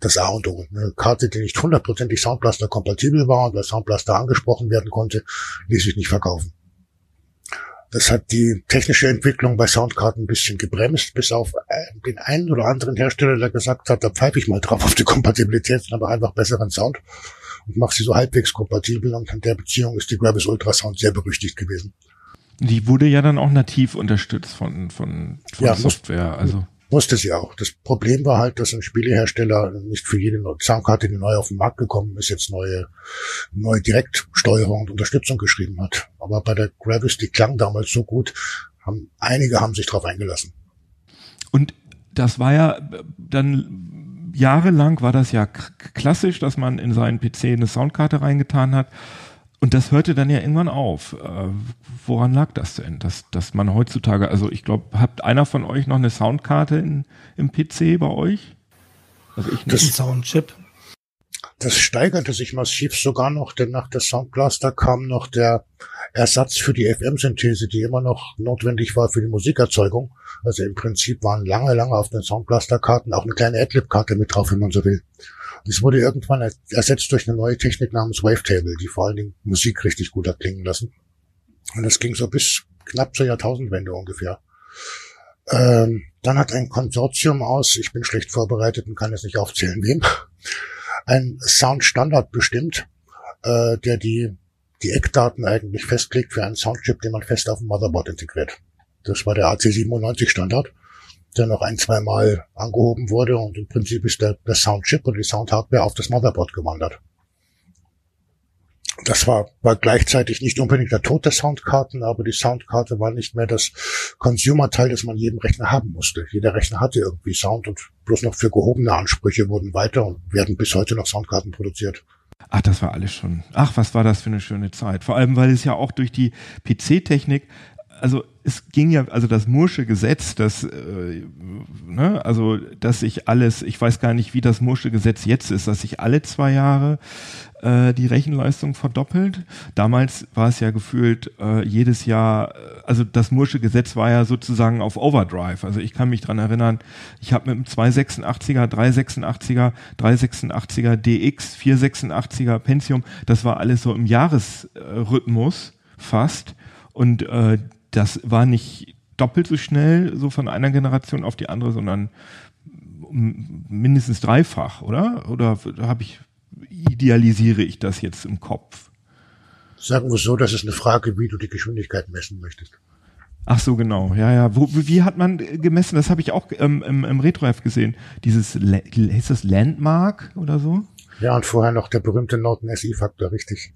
das A und O. Eine Karte, die nicht hundertprozentig Soundblaster-kompatibel war und bei Soundblaster angesprochen werden konnte, ließ sich nicht verkaufen. Das hat die technische Entwicklung bei Soundkarten ein bisschen gebremst, bis auf den einen oder anderen Hersteller, der gesagt hat, da pfeife ich mal drauf auf die Kompatibilität, aber einfach besseren Sound und mache sie so halbwegs kompatibel. Und in der Beziehung ist die Gravis Ultrasound sehr berüchtigt gewesen. Die wurde ja dann auch nativ unterstützt von, von, von ja, Software. Also. Musste sie auch. Das Problem war halt, dass ein Spielehersteller nicht für jede Soundkarte, die neu auf den Markt gekommen ist, jetzt neue, neue Direktsteuerung und Unterstützung geschrieben hat. Aber bei der Gravis, die klang damals so gut, haben, einige haben sich darauf eingelassen. Und das war ja dann jahrelang war das ja klassisch, dass man in seinen PC eine Soundkarte reingetan hat und das hörte dann ja irgendwann auf. Äh, woran lag das denn? Dass, dass man heutzutage, also ich glaube, habt einer von euch noch eine Soundkarte in, im PC bei euch? Also ich nicht. Das Soundchip. Das steigerte sich massiv sogar noch, denn nach der Soundblaster kam noch der Ersatz für die FM-Synthese, die immer noch notwendig war für die Musikerzeugung. Also im Prinzip waren lange, lange auf den Soundblaster-Karten auch eine kleine Adlib-Karte mit drauf, wenn man so will. Das wurde irgendwann ersetzt durch eine neue Technik namens Wavetable, die vor allen Dingen Musik richtig gut hat klingen lassen. Und das ging so bis knapp zur Jahrtausendwende ungefähr. Ähm, dann hat ein Konsortium aus, ich bin schlecht vorbereitet und kann es nicht aufzählen, wem, ein Soundstandard bestimmt, äh, der die, die Eckdaten eigentlich festlegt für einen Soundchip, den man fest auf dem Motherboard integriert. Das war der AC97 Standard der noch ein, zwei Mal angehoben wurde und im Prinzip ist der, der Soundchip und die Soundhardware auf das Motherboard gewandert. Das war, war gleichzeitig nicht unbedingt der Tod der Soundkarten, aber die Soundkarte war nicht mehr das Consumer-Teil, das man jedem Rechner haben musste. Jeder Rechner hatte irgendwie Sound und bloß noch für gehobene Ansprüche wurden weiter und werden bis heute noch Soundkarten produziert. Ach, das war alles schon. Ach, was war das für eine schöne Zeit. Vor allem, weil es ja auch durch die PC-Technik also es ging ja, also das Mursche Gesetz, das, äh, ne, also dass sich alles, ich weiß gar nicht, wie das Mursche Gesetz jetzt ist, dass sich alle zwei Jahre äh, die Rechenleistung verdoppelt. Damals war es ja gefühlt äh, jedes Jahr, äh, also das Mursche Gesetz war ja sozusagen auf Overdrive. Also ich kann mich dran erinnern, ich habe mit dem 286er, 386er, 386er DX, 486er Pentium, das war alles so im Jahresrhythmus fast. Und äh, das war nicht doppelt so schnell, so von einer Generation auf die andere, sondern mindestens dreifach, oder? Oder habe ich, idealisiere ich das jetzt im Kopf? Sagen wir so, das ist eine Frage, wie du die Geschwindigkeit messen möchtest. Ach so, genau. Ja, ja. Wo, wie hat man gemessen? Das habe ich auch ähm, im, im Retro-F gesehen. Dieses, ist das Landmark oder so? Ja, und vorher noch der berühmte Norton SI-Faktor, richtig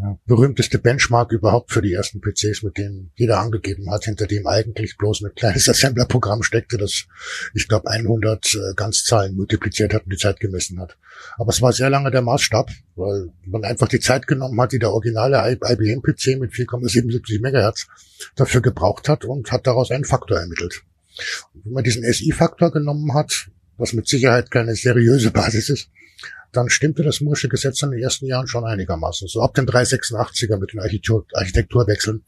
der berühmteste Benchmark überhaupt für die ersten PCs, mit denen jeder angegeben hat, hinter dem eigentlich bloß ein kleines <laughs> Assembler-Programm steckte, das, ich glaube, 100 äh, Ganzzahlen multipliziert hat und die Zeit gemessen hat. Aber es war sehr lange der Maßstab, weil man einfach die Zeit genommen hat, die der originale IBM-PC mit 4,77 Megahertz dafür gebraucht hat und hat daraus einen Faktor ermittelt. Und wenn man diesen SI-Faktor genommen hat, was mit Sicherheit keine seriöse Basis ist, dann stimmte das Moore'sche Gesetz in den ersten Jahren schon einigermaßen. So ab dem 386er mit den Architektur Architekturwechseln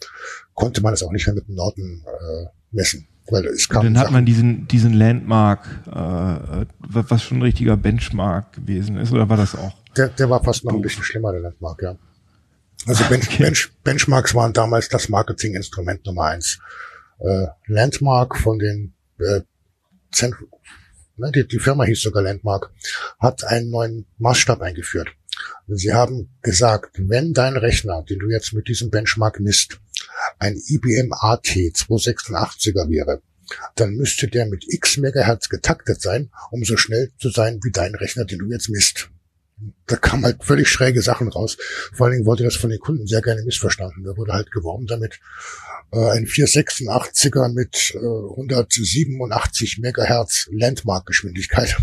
konnte man es auch nicht mehr mit dem Norton äh, messen. Weil es kam Und dann hat man diesen, diesen Landmark, äh, was schon ein richtiger Benchmark gewesen ist, oder war das auch? Der, der war fast noch ein bisschen schlimmer, der Landmark, ja. Also Bench, okay. Bench, Benchmarks waren damals das Marketinginstrument Nummer eins. Äh, Landmark von den äh, Zent ne, die, die Firma hieß sogar Landmark, hat einen neuen Maßstab eingeführt. Sie haben gesagt, wenn dein Rechner, den du jetzt mit diesem Benchmark misst, ein IBM AT 286er wäre, dann müsste der mit x Megahertz getaktet sein, um so schnell zu sein wie dein Rechner, den du jetzt misst. Da kam halt völlig schräge Sachen raus. Vor allen Dingen wurde das von den Kunden sehr gerne missverstanden. Da wurde halt geworben damit, ein 486er mit äh, 187 Megahertz Landmark-Geschwindigkeit.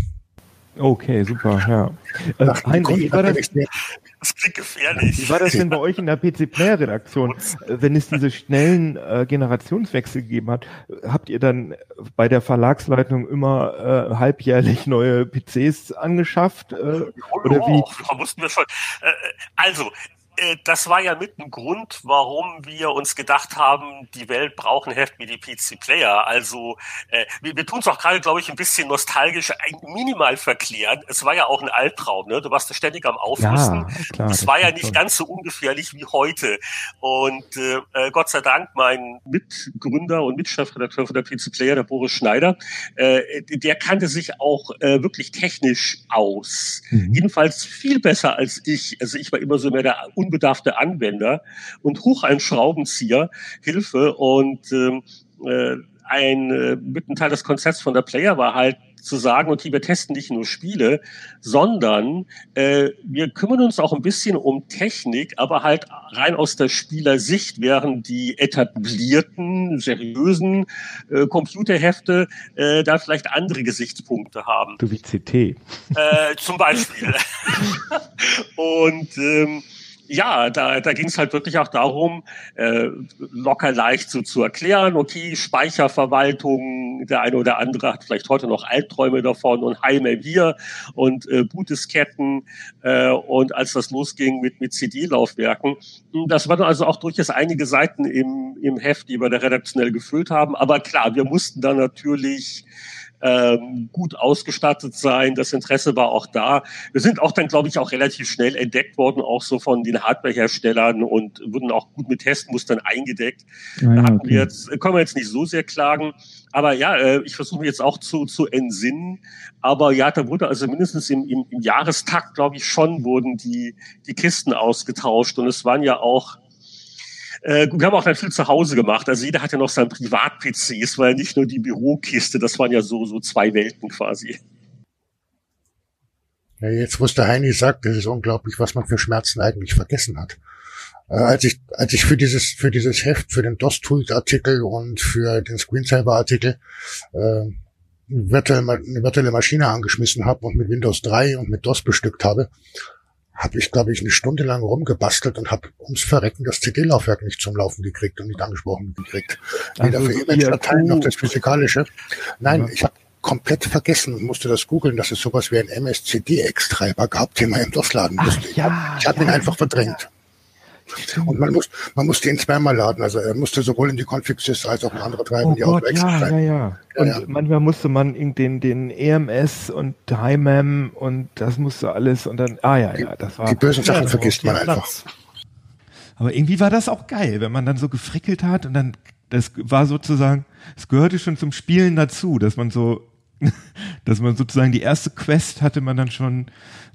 Okay, super, ja. Äh, Heinrich, wie war das, das klingt gefährlich. Wie war das denn bei euch in der PC-Player-Redaktion? Wenn es diese schnellen äh, Generationswechsel gegeben hat, habt ihr dann bei der Verlagsleitung immer äh, halbjährlich neue PCs angeschafft? Äh, oder wie? Oh, mussten wir schon. Äh, also, äh, das war ja mit ein Grund, warum wir uns gedacht haben, die Welt braucht ein Heft wie die PC Player. Also äh, wir, wir tun es auch gerade, glaube ich, ein bisschen nostalgisch, minimal verklären. Es war ja auch ein Albtraum, ne? Du warst ständig am Aufrüsten. Ja, es war ja nicht schon. ganz so ungefährlich wie heute. Und äh, äh, Gott sei Dank, mein Mitgründer und Mitchefredakteur von der PC Player, der Boris Schneider, äh, der kannte sich auch äh, wirklich technisch aus. Mhm. Jedenfalls viel besser als ich. Also ich war immer so mehr der unbedarfte Anwender und hoch ein Schraubenzieher Hilfe und ähm, äh, ein äh, mit ein Teil des Konzepts von der Player war halt zu sagen, okay, wir testen nicht nur Spiele, sondern äh, wir kümmern uns auch ein bisschen um Technik, aber halt rein aus der Spielersicht, während die etablierten, seriösen äh, Computerhefte äh, da vielleicht andere Gesichtspunkte haben. Du wie CT. Äh, zum Beispiel. <laughs> Und ähm, ja, da, da ging es halt wirklich auch darum, äh, locker leicht so zu erklären, okay, Speicherverwaltung, der eine oder andere hat vielleicht heute noch Albträume davon und Heime hier und äh, Bootdisketten äh, und als das losging mit, mit CD-Laufwerken, das waren also auch durchaus einige Seiten im, im Heft, die wir da redaktionell gefüllt haben, aber klar, wir mussten da natürlich ähm, gut ausgestattet sein. Das Interesse war auch da. Wir sind auch dann, glaube ich, auch relativ schnell entdeckt worden, auch so von den Hardwareherstellern und wurden auch gut mit Testmustern eingedeckt. Ja, da hatten okay. wir jetzt, können wir jetzt nicht so sehr klagen. Aber ja, äh, ich versuche jetzt auch zu, zu entsinnen. Aber ja, da wurde also mindestens im, im, im Jahrestakt, glaube ich, schon wurden die, die Kisten ausgetauscht. Und es waren ja auch äh, wir haben auch dann viel zu Hause gemacht. Also jeder hat ja noch sein Privat-PC. Es war ja nicht nur die Bürokiste. Das waren ja so, so zwei Welten quasi. Ja, jetzt, wo es der Heini sagt, das ist unglaublich, was man für Schmerzen eigentlich vergessen hat. Äh, als ich, als ich für dieses, für dieses Heft, für den DOS-Tools-Artikel und für den Screensaver-Artikel, äh, eine virtuelle Maschine angeschmissen habe und mit Windows 3 und mit DOS bestückt habe, habe ich, glaube ich, eine Stunde lang rumgebastelt und habe ums Verrecken das CD-Laufwerk nicht zum Laufen gekriegt und nicht angesprochen gekriegt. Weder also, für Image-Dateien noch das Physikalische. Nein, ja. ich habe komplett vergessen und musste das googeln, dass es sowas wie ein MSCD-X-Treiber gab, den man im DOS-Laden musste. Ja, ich habe ja, ihn einfach verdrängt. Und man muss, man musste ihn zweimal laden. Also er musste sowohl in die Config-Sys als auch in andere Treiber, oh die Gott, auch ja, ja, ja, Und ja. manchmal musste man den, den EMS und HIMAM und das musste alles und dann, ah ja, ja, das war. Die bösen Sachen vergisst man einfach. Aber irgendwie war das auch geil, wenn man dann so gefrickelt hat und dann, das war sozusagen, es gehörte schon zum Spielen dazu, dass man so <laughs> dass man sozusagen die erste Quest hatte man dann schon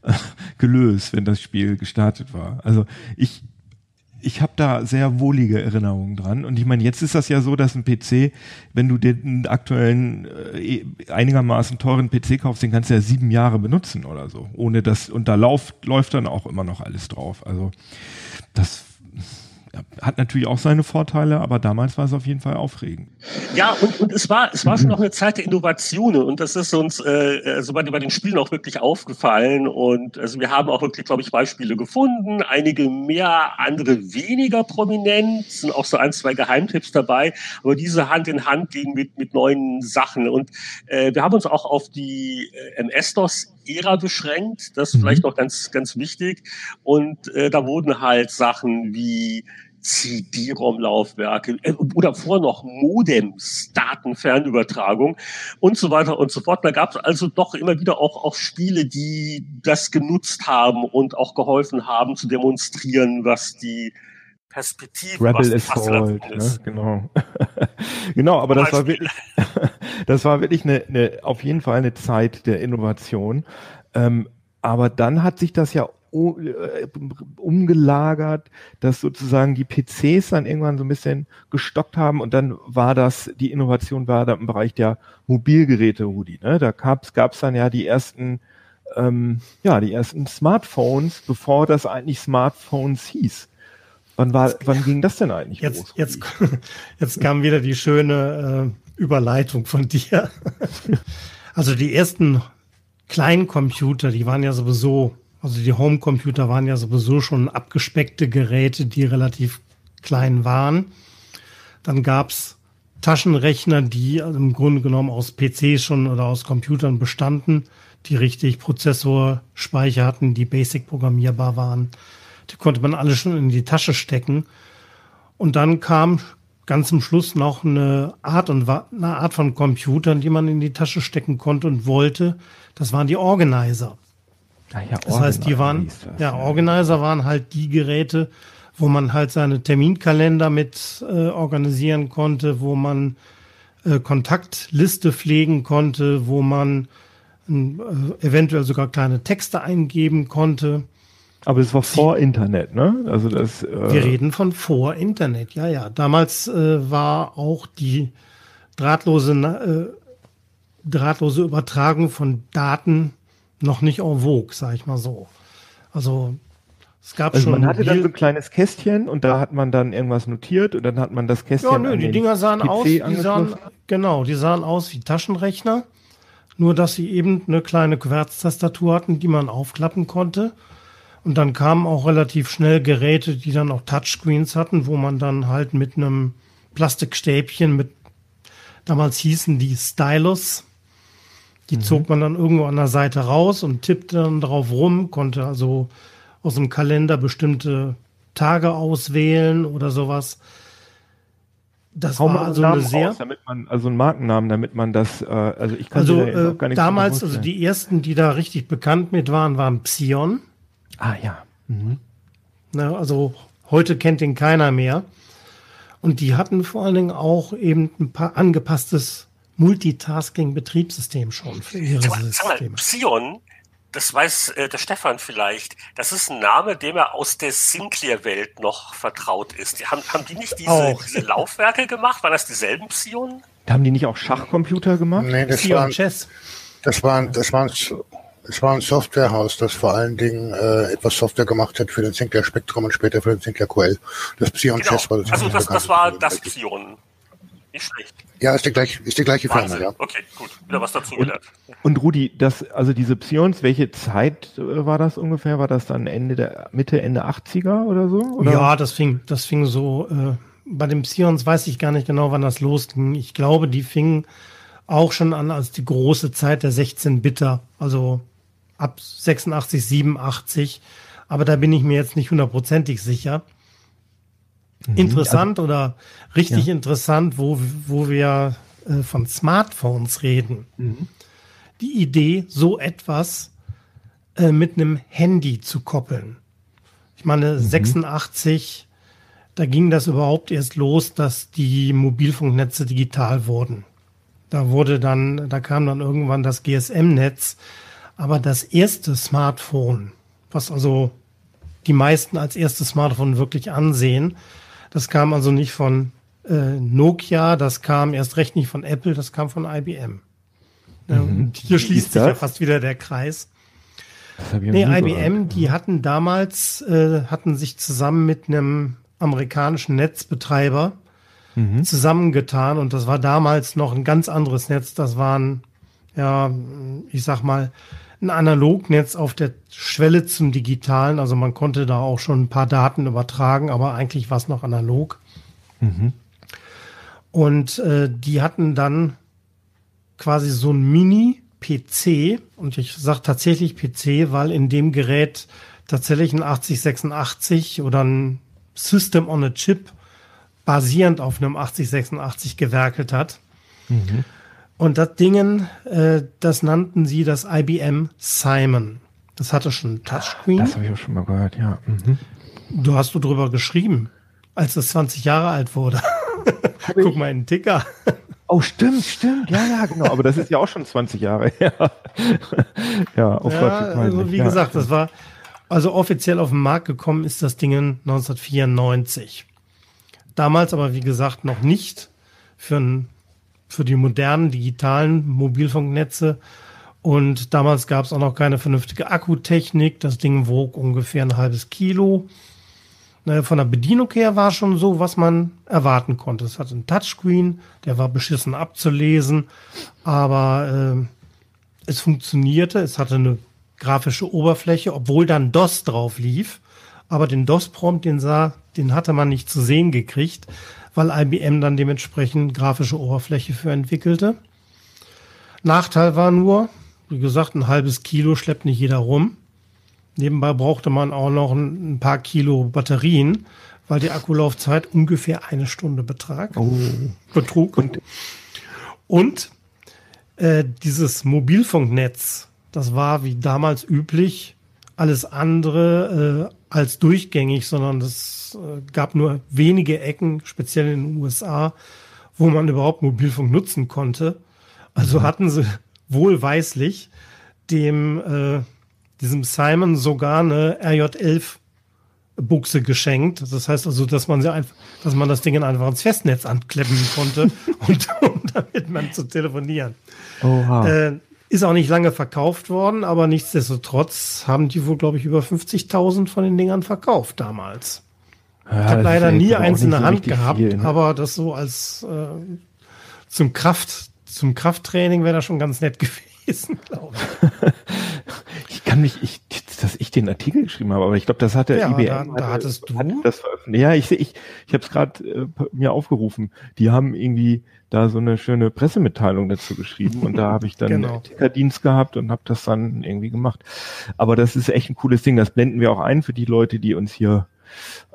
äh, gelöst, wenn das Spiel gestartet war. Also ich ich habe da sehr wohlige Erinnerungen dran. Und ich meine, jetzt ist das ja so, dass ein PC, wenn du den aktuellen, äh, einigermaßen teuren PC kaufst, den kannst du ja sieben Jahre benutzen oder so. Ohne das, und da läuft, läuft dann auch immer noch alles drauf. Also das hat natürlich auch seine Vorteile, aber damals war es auf jeden Fall aufregend. Ja, und, und es war es war schon noch eine Zeit der Innovationen und das ist uns äh, also bei, bei den Spielen auch wirklich aufgefallen und also wir haben auch wirklich, glaube ich, Beispiele gefunden, einige mehr, andere weniger prominent, sind auch so ein, zwei Geheimtipps dabei, aber diese Hand in Hand gehen mit mit neuen Sachen und äh, wir haben uns auch auf die äh, MS-DOS Ära beschränkt, das ist mhm. vielleicht noch ganz ganz wichtig und äh, da wurden halt Sachen wie CD-ROM-Laufwerke äh, oder vor noch Modems, Datenfernübertragung und so weiter und so fort. Da gab es also doch immer wieder auch, auch Spiele, die das genutzt haben und auch geholfen haben zu demonstrieren, was die Perspektive Rebel Assault, ne? genau. <laughs> genau, aber das war wirklich, <laughs> das war wirklich eine, eine, auf jeden Fall eine Zeit der Innovation. Ähm, aber dann hat sich das ja umgelagert, dass sozusagen die PCs dann irgendwann so ein bisschen gestockt haben und dann war das, die Innovation war da im Bereich der Mobilgeräte, Rudi. Ne? Da gab's gab's dann ja die ersten, ähm, ja, die ersten Smartphones, bevor das eigentlich Smartphones hieß. Wann war, wann ging das denn eigentlich jetzt, los? Jetzt, <laughs> jetzt kam wieder die schöne äh, Überleitung von dir. <laughs> also die ersten kleinen Computer, die waren ja sowieso also die Homecomputer waren ja sowieso schon abgespeckte Geräte, die relativ klein waren. Dann gab's Taschenrechner, die im Grunde genommen aus PCs schon oder aus Computern bestanden, die richtig Prozessor, Speicher hatten, die basic programmierbar waren. Die konnte man alle schon in die Tasche stecken. Und dann kam ganz zum Schluss noch eine Art und eine Art von Computern, die man in die Tasche stecken konnte und wollte. Das waren die Organizer. Ja, das heißt, die waren, das, ja, Organizer waren halt die Geräte, wo man halt seine Terminkalender mit äh, organisieren konnte, wo man äh, Kontaktliste pflegen konnte, wo man äh, eventuell sogar kleine Texte eingeben konnte. Aber es war vor Internet, ne? Also das. Äh Wir reden von vor Internet, ja, ja. Damals äh, war auch die drahtlose, äh, drahtlose Übertragung von Daten noch nicht en vogue, sag ich mal so. Also es gab also schon. Man hatte dann so ein kleines Kästchen und da hat man dann irgendwas notiert und dann hat man das Kästchen. Ja, nö, die Dinger sahen PC aus, die sahen, genau, die sahen aus wie Taschenrechner. Nur, dass sie eben eine kleine Querztastatur hatten, die man aufklappen konnte. Und dann kamen auch relativ schnell Geräte, die dann auch Touchscreens hatten, wo man dann halt mit einem Plastikstäbchen mit, damals hießen die Stylus, die mhm. zog man dann irgendwo an der Seite raus und tippte dann drauf rum, konnte also aus dem Kalender bestimmte Tage auswählen oder sowas. Das Hau war also eine sehr, raus, damit man also einen Markennamen, damit man das, äh, also ich kann also äh, gar nicht damals, also die ersten, die da richtig bekannt mit waren, waren Psion. Ah ja. Mhm. Na, also heute kennt ihn keiner mehr. Und die hatten vor allen Dingen auch eben ein paar angepasstes Multitasking-Betriebssystem schon für ihre sag mal, Systeme. Sag mal, Psion, das weiß äh, der Stefan vielleicht, das ist ein Name, dem er aus der Sinclair-Welt noch vertraut ist. Die, haben, haben die nicht diese, diese Laufwerke gemacht? Waren das dieselben Psionen? Haben die nicht auch Schachcomputer gemacht? Nee, das Psion waren, Chess. Das waren, das waren, es war ein Softwarehaus, das vor allen Dingen äh, etwas Software gemacht hat für den Sinclair Spectrum und später für den Sinclair QL. Das Psion genau. Chess war das. Also das, das war das Psion. Nicht schlecht. Ja, ist die gleiche, ist die gleiche Firma, ja. Okay, gut. Wieder was dazu gelernt. Und, Rudi, das, also diese Psions, welche Zeit äh, war das ungefähr? War das dann Ende der, Mitte, Ende 80er oder so? Oder? Ja, das fing, das fing so, äh, bei den Psions weiß ich gar nicht genau, wann das losging. Ich glaube, die fingen auch schon an als die große Zeit der 16 Bitter, also ab 86, 87. Aber da bin ich mir jetzt nicht hundertprozentig sicher. Mhm. Interessant also, oder richtig ja. interessant, wo, wo wir äh, von Smartphones reden. Mhm. Die Idee, so etwas äh, mit einem Handy zu koppeln. Ich meine, mhm. 86, da ging das überhaupt erst los, dass die Mobilfunknetze digital wurden. Da wurde dann, da kam dann irgendwann das GSM-Netz. Aber das erste Smartphone, was also die meisten als erstes Smartphone wirklich ansehen, das kam also nicht von äh, Nokia, das kam erst recht nicht von Apple, das kam von IBM. Mhm. Hier schließt sich ja fast wieder der Kreis. Nee, IBM, die hatten damals, äh, hatten sich zusammen mit einem amerikanischen Netzbetreiber mhm. zusammengetan und das war damals noch ein ganz anderes Netz. Das waren, ja, ich sag mal, ein Analognetz auf der Schwelle zum Digitalen. Also man konnte da auch schon ein paar Daten übertragen, aber eigentlich war es noch analog. Mhm. Und äh, die hatten dann quasi so ein Mini-PC. Und ich sage tatsächlich PC, weil in dem Gerät tatsächlich ein 8086 oder ein System on a Chip basierend auf einem 8086 gewerkelt hat. Mhm. Und das Dingen, äh, das nannten sie das IBM Simon. Das hatte schon ein Touchscreen. Das habe ich auch schon mal gehört, ja. Mhm. Du hast du drüber geschrieben, als es 20 Jahre alt wurde. <laughs> Guck mal in den Ticker. Oh, stimmt, stimmt. Ja, ja, genau. Aber das ist ja auch schon 20 Jahre <laughs> her. ja, oh ja, also wie ja. gesagt, das war, also offiziell auf den Markt gekommen ist das Ding 1994. Damals aber, wie gesagt, noch nicht für, ein, für die modernen digitalen Mobilfunknetze. Und damals gab es auch noch keine vernünftige Akkutechnik. Das Ding wog ungefähr ein halbes Kilo. Von der Bedienung her war schon so, was man erwarten konnte. Es hatte einen Touchscreen, der war beschissen abzulesen, aber äh, es funktionierte. Es hatte eine grafische Oberfläche, obwohl dann DOS drauf lief. Aber den DOS-Prompt, den sah, den hatte man nicht zu sehen gekriegt, weil IBM dann dementsprechend grafische Oberfläche für entwickelte. Nachteil war nur, wie gesagt, ein halbes Kilo schleppt nicht jeder rum. Nebenbei brauchte man auch noch ein paar Kilo Batterien, weil die Akkulaufzeit ungefähr eine Stunde betrag, oh. betrug. Und, und äh, dieses Mobilfunknetz, das war wie damals üblich alles andere äh, als durchgängig, sondern es äh, gab nur wenige Ecken, speziell in den USA, wo man überhaupt Mobilfunk nutzen konnte. Also mhm. hatten sie wohlweislich dem äh, diesem Simon sogar eine RJ11 Buchse geschenkt. Das heißt also, dass man sie einfach, dass man das Ding einfach ins Festnetz ankleppen konnte <laughs> und, um damit man zu telefonieren. Oha. Äh, ist auch nicht lange verkauft worden, aber nichtsdestotrotz haben die wohl, glaube ich, über 50.000 von den Dingern verkauft damals. Ja, ich habe leider nie eins in der so Hand gehabt, viel, ne? aber das so als äh, zum Kraft, zum Krafttraining wäre das schon ganz nett <laughs> gewesen, glaube ich. <laughs> ich kann mich, ich, dass ich den Artikel geschrieben habe, aber ich glaube, das hat der ja, IBM. Da, da hattest du. Hat das veröffentlicht. Ja, ich, ich, ich habe es gerade äh, mir aufgerufen. Die haben irgendwie da so eine schöne Pressemitteilung dazu geschrieben und da habe ich dann <laughs> genau. Tickerdienst gehabt und habe das dann irgendwie gemacht. Aber das ist echt ein cooles Ding. Das blenden wir auch ein für die Leute, die uns hier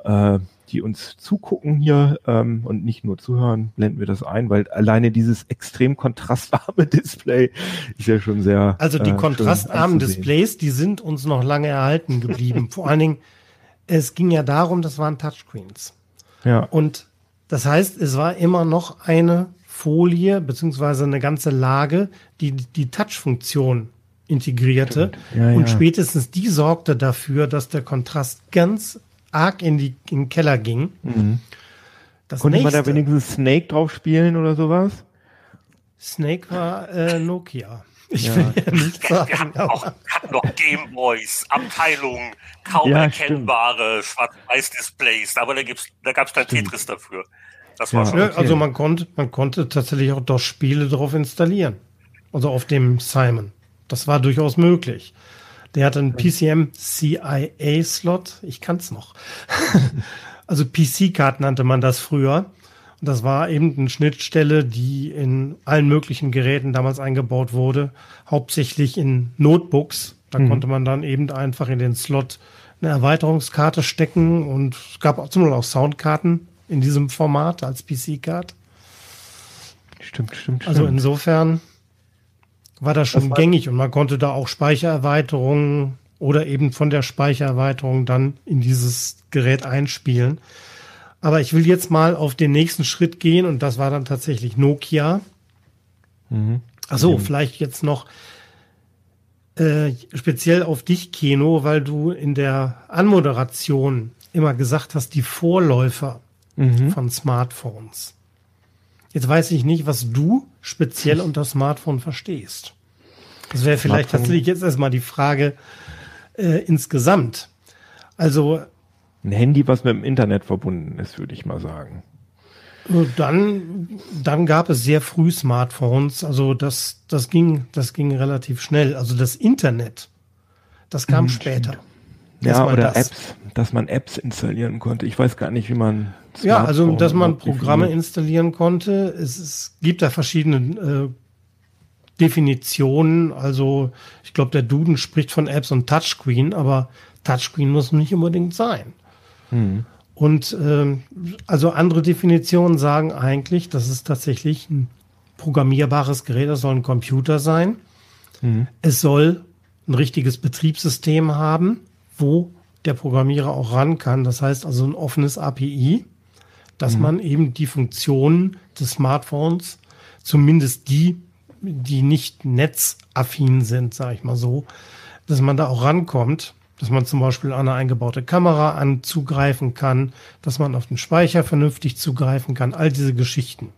äh, die uns zugucken hier ähm, und nicht nur zuhören, blenden wir das ein, weil alleine dieses extrem kontrastarme <laughs> Display ist ja schon sehr. Also die äh, kontrastarmen Displays, die sind uns noch lange erhalten geblieben. <laughs> Vor allen Dingen, es ging ja darum, das waren Touchscreens. Ja. Und das heißt, es war immer noch eine Folie beziehungsweise eine ganze Lage, die die Touch-Funktion integrierte. Ja, und ja. spätestens die sorgte dafür, dass der Kontrast ganz arg in, die, in den Keller ging. Mhm. Das Konnte nächste, man da wenigstens Snake drauf spielen oder sowas? Snake war äh, Nokia. Ich ja. will ja nicht <laughs> sagen. Wir hatten, auch, hatten noch Gameboys, Abteilungen, kaum ja, erkennbare Schwarz-Weiß-Displays, aber da, gibt's, da gab es dann stimmt. Tetris dafür. Das war ja, schon okay. Also man konnte, man konnte tatsächlich auch doch Spiele drauf installieren. Also auf dem Simon. Das war durchaus möglich. Der hatte einen PCM CIA Slot. Ich kann's noch. <laughs> also PC-Card nannte man das früher. Und das war eben eine Schnittstelle, die in allen möglichen Geräten damals eingebaut wurde. Hauptsächlich in Notebooks. Da mhm. konnte man dann eben einfach in den Slot eine Erweiterungskarte stecken und es gab zum Beispiel auch Soundkarten in diesem Format als PC-Card. Stimmt, stimmt, Also insofern war das schon das gängig und man konnte da auch Speichererweiterungen oder eben von der Speichererweiterung dann in dieses Gerät einspielen. Aber ich will jetzt mal auf den nächsten Schritt gehen und das war dann tatsächlich Nokia. Mhm. Achso, vielleicht jetzt noch äh, speziell auf dich, Keno, weil du in der Anmoderation immer gesagt hast, die Vorläufer mhm. von Smartphones. Jetzt weiß ich nicht, was du speziell unter Smartphone verstehst. Das wäre vielleicht tatsächlich jetzt erstmal die Frage äh, insgesamt. Also Ein Handy, was mit dem Internet verbunden ist, würde ich mal sagen. Dann, dann gab es sehr früh Smartphones. Also das, das ging, das ging relativ schnell. Also das Internet, das kam mhm, später. Ja, oder das. Apps, dass man Apps installieren konnte. Ich weiß gar nicht, wie man. Ja, also dass man Programme installieren konnte. Es, es gibt da verschiedene äh, Definitionen. Also ich glaube, der Duden spricht von Apps und Touchscreen, aber Touchscreen muss nicht unbedingt sein. Mhm. Und ähm, also andere Definitionen sagen eigentlich, dass es tatsächlich ein programmierbares Gerät, das soll ein Computer sein. Mhm. Es soll ein richtiges Betriebssystem haben, wo der Programmierer auch ran kann. Das heißt also ein offenes API, dass mhm. man eben die Funktionen des Smartphones, zumindest die, die nicht netzaffin sind, sage ich mal so, dass man da auch rankommt dass man zum Beispiel an eine eingebaute Kamera anzugreifen kann, dass man auf den Speicher vernünftig zugreifen kann, all diese Geschichten.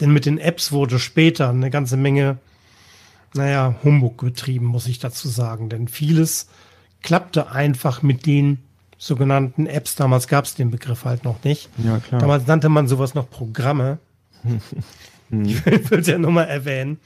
Denn mit den Apps wurde später eine ganze Menge, naja, Humbug betrieben, muss ich dazu sagen. Denn vieles klappte einfach mit den sogenannten Apps. Damals gab es den Begriff halt noch nicht. Ja, klar. Damals nannte man sowas noch Programme. <laughs> Hm. <laughs> Ich will es ja nur mal erwähnen.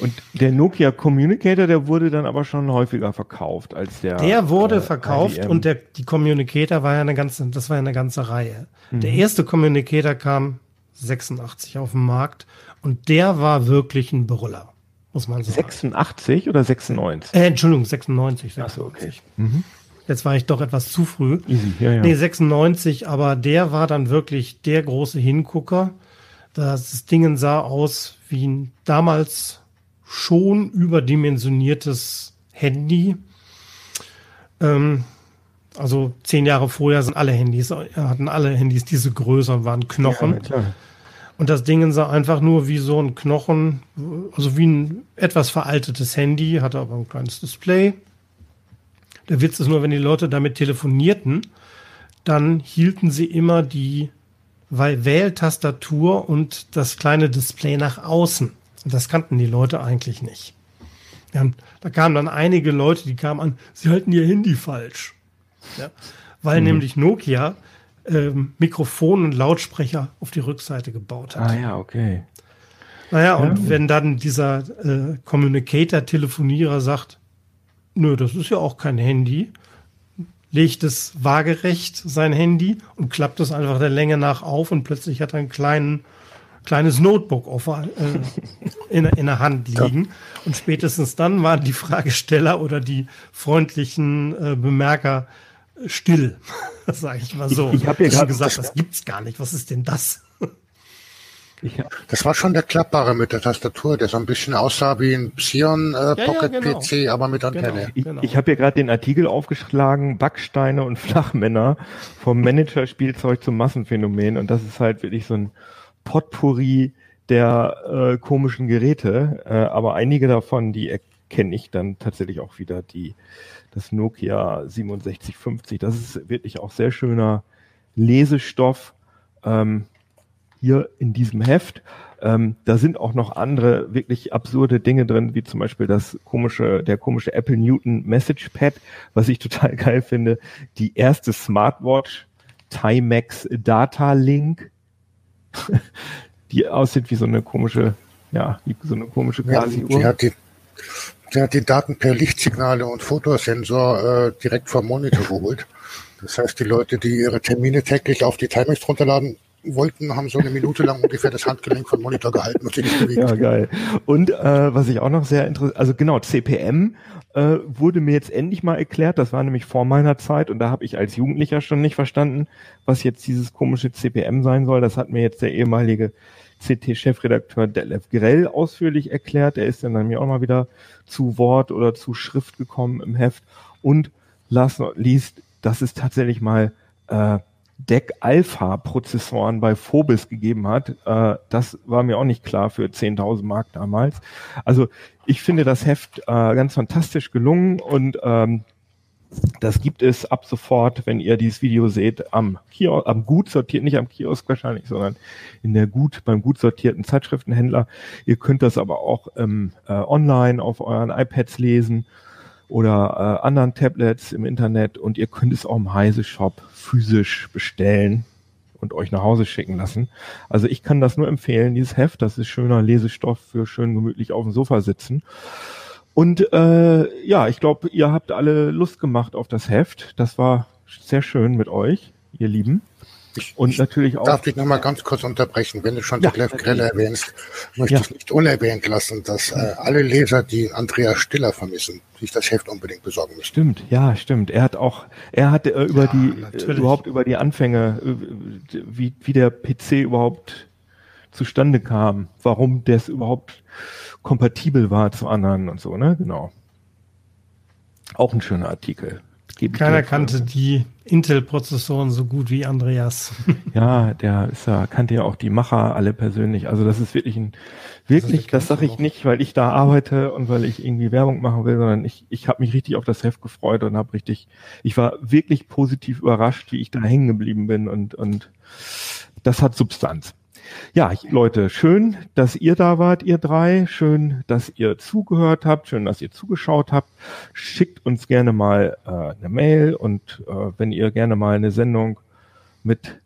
Und der Nokia Communicator, der wurde dann aber schon häufiger verkauft als der. Der wurde äh, verkauft IBM. und der, die Communicator war ja eine ganze, das war ja eine ganze Reihe. Mhm. Der erste Communicator kam 86 auf den Markt und der war wirklich ein Brüller, muss man sagen. 86 oder 96? Äh, Entschuldigung, 96. 96. Achso, okay. Mhm. Jetzt war ich doch etwas zu früh. Easy, ja, ja. Nee, 96, aber der war dann wirklich der große Hingucker. Das Ding sah aus wie ein damals schon überdimensioniertes Handy. Ähm, also zehn Jahre vorher sind alle Handys, hatten alle Handys diese Größe und waren Knochen. Ja, und das Ding sah einfach nur wie so ein Knochen, also wie ein etwas veraltetes Handy, hatte aber ein kleines Display. Der Witz ist nur, wenn die Leute damit telefonierten, dann hielten sie immer die weil Wähltastatur und das kleine Display nach außen. Und das kannten die Leute eigentlich nicht. Ja, da kamen dann einige Leute, die kamen an, sie halten ihr Handy falsch. Ja, weil mhm. nämlich Nokia ähm, Mikrofon und Lautsprecher auf die Rückseite gebaut hat. Ah ja, okay. Naja, und ja. wenn dann dieser äh, Communicator-Telefonierer sagt, nö, das ist ja auch kein Handy, legt es waagerecht, sein Handy, und klappt es einfach der Länge nach auf und plötzlich hat er ein kleinen, kleines Notebook auf, äh, in, in der Hand liegen. Ja. Und spätestens dann waren die Fragesteller oder die freundlichen äh, Bemerker still, <laughs> sage ich mal so. Ich, ich habe ja gerade gesagt, das gibt's gar nicht. Was ist denn das? Das war schon der klappbare mit der Tastatur, der so ein bisschen aussah wie ein Psion äh, Pocket ja, ja, genau. PC, aber mit Antenne. Genau, genau. Ich, ich habe hier gerade den Artikel aufgeschlagen, Backsteine und <laughs> Flachmänner vom Manager-Spielzeug zum Massenphänomen und das ist halt wirklich so ein Potpourri der äh, komischen Geräte, äh, aber einige davon, die erkenne ich dann tatsächlich auch wieder, die das Nokia 6750, das ist wirklich auch sehr schöner Lesestoff. Ähm, hier in diesem Heft. Ähm, da sind auch noch andere wirklich absurde Dinge drin, wie zum Beispiel das komische, der komische Apple Newton Message Pad, was ich <laughs> total geil finde. Die erste Smartwatch Timex Data Link, <laughs> die aussieht wie so eine komische, ja, wie so eine komische Quasi-Uhr. Ja, die hat die, die hat die Daten per Lichtsignale und Fotosensor äh, direkt vom Monitor geholt. Das heißt, die Leute, die ihre Termine täglich auf die Timex runterladen, wollten, haben so eine Minute lang ungefähr das Handgelenk vom Monitor gehalten und sich nicht bewegt. Ja, geil. Und äh, was ich auch noch sehr interessant, also genau, CPM äh, wurde mir jetzt endlich mal erklärt, das war nämlich vor meiner Zeit und da habe ich als Jugendlicher schon nicht verstanden, was jetzt dieses komische CPM sein soll. Das hat mir jetzt der ehemalige CT-Chefredakteur Detlef Grell ausführlich erklärt. Er ist dann, dann mir auch mal wieder zu Wort oder zu Schrift gekommen im Heft. Und last not least, das ist tatsächlich mal äh, DEC Alpha Prozessoren bei Phobis gegeben hat. Äh, das war mir auch nicht klar für 10.000 Mark damals. Also ich finde das Heft äh, ganz fantastisch gelungen und ähm, das gibt es ab sofort, wenn ihr dieses Video seht, am Kiosk, am gut sortiert, nicht am Kiosk wahrscheinlich, sondern in der gut, beim gut sortierten Zeitschriftenhändler. Ihr könnt das aber auch ähm, äh, online auf euren iPads lesen oder äh, anderen Tablets im Internet und ihr könnt es auch im Heise Shop physisch bestellen und euch nach Hause schicken lassen. Also ich kann das nur empfehlen, dieses Heft, das ist schöner Lesestoff für schön gemütlich auf dem Sofa sitzen. Und äh, ja, ich glaube, ihr habt alle Lust gemacht auf das Heft. Das war sehr schön mit euch, ihr Lieben. Ich, Und ich natürlich auch. darf dich nochmal ganz kurz unterbrechen. Wenn du schon Ja, die Clef Grelle erwähnst, möchte Ja. ich nicht unerwähnt lassen, dass äh, alle Leser, die Andreas Stiller vermissen, sich das Heft unbedingt besorgen müssen. Stimmt, ja, stimmt. Er hat auch, er hat äh, über Ja, die, äh, natürlich. überhaupt über die Anfänge, äh, wie, wie der PC überhaupt zustande kam, warum das überhaupt kompatibel war zu anderen und so, ne? Genau. Auch ein schöner Artikel. Gebe ich Keiner dir. kannte die Intel-Prozessoren so gut wie Andreas. <laughs> Ja, der ist ja, kannte ja auch die Macher alle persönlich. Also das ist wirklich ein, wirklich, das sage ich nicht, weil ich da arbeite und weil ich irgendwie Werbung machen will, sondern ich, ich habe mich richtig auf das Heft gefreut und habe richtig, ich war wirklich positiv überrascht, wie ich da hängen geblieben bin und, und das hat Substanz. Ja, Leute, schön, dass ihr da wart, ihr drei. Schön, dass ihr zugehört habt. Schön, dass ihr zugeschaut habt. Schickt uns gerne mal äh, eine Mail und äh, wenn ihr gerne mal eine Sendung mit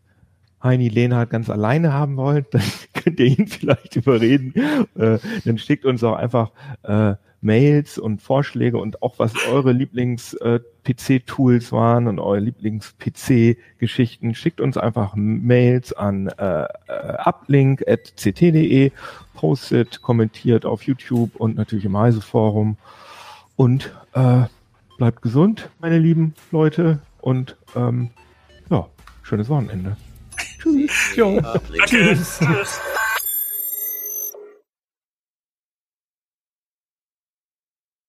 Heini Lehnhardt ganz alleine haben wollt, <laughs> dann könnt ihr ihn vielleicht überreden. Äh, dann schickt uns auch einfach äh, Mails und Vorschläge und auch was eure Lieblings-PC-Tools waren und eure Lieblings-PC-Geschichten. Schickt uns einfach Mails an äh, äh, uplink.ct.de, postet, kommentiert auf YouTube und natürlich im Heise-Forum. Und äh, bleibt gesund, meine lieben Leute. Und ähm, ja, schönes Wochenende. Uplink. Danke. Tschüss.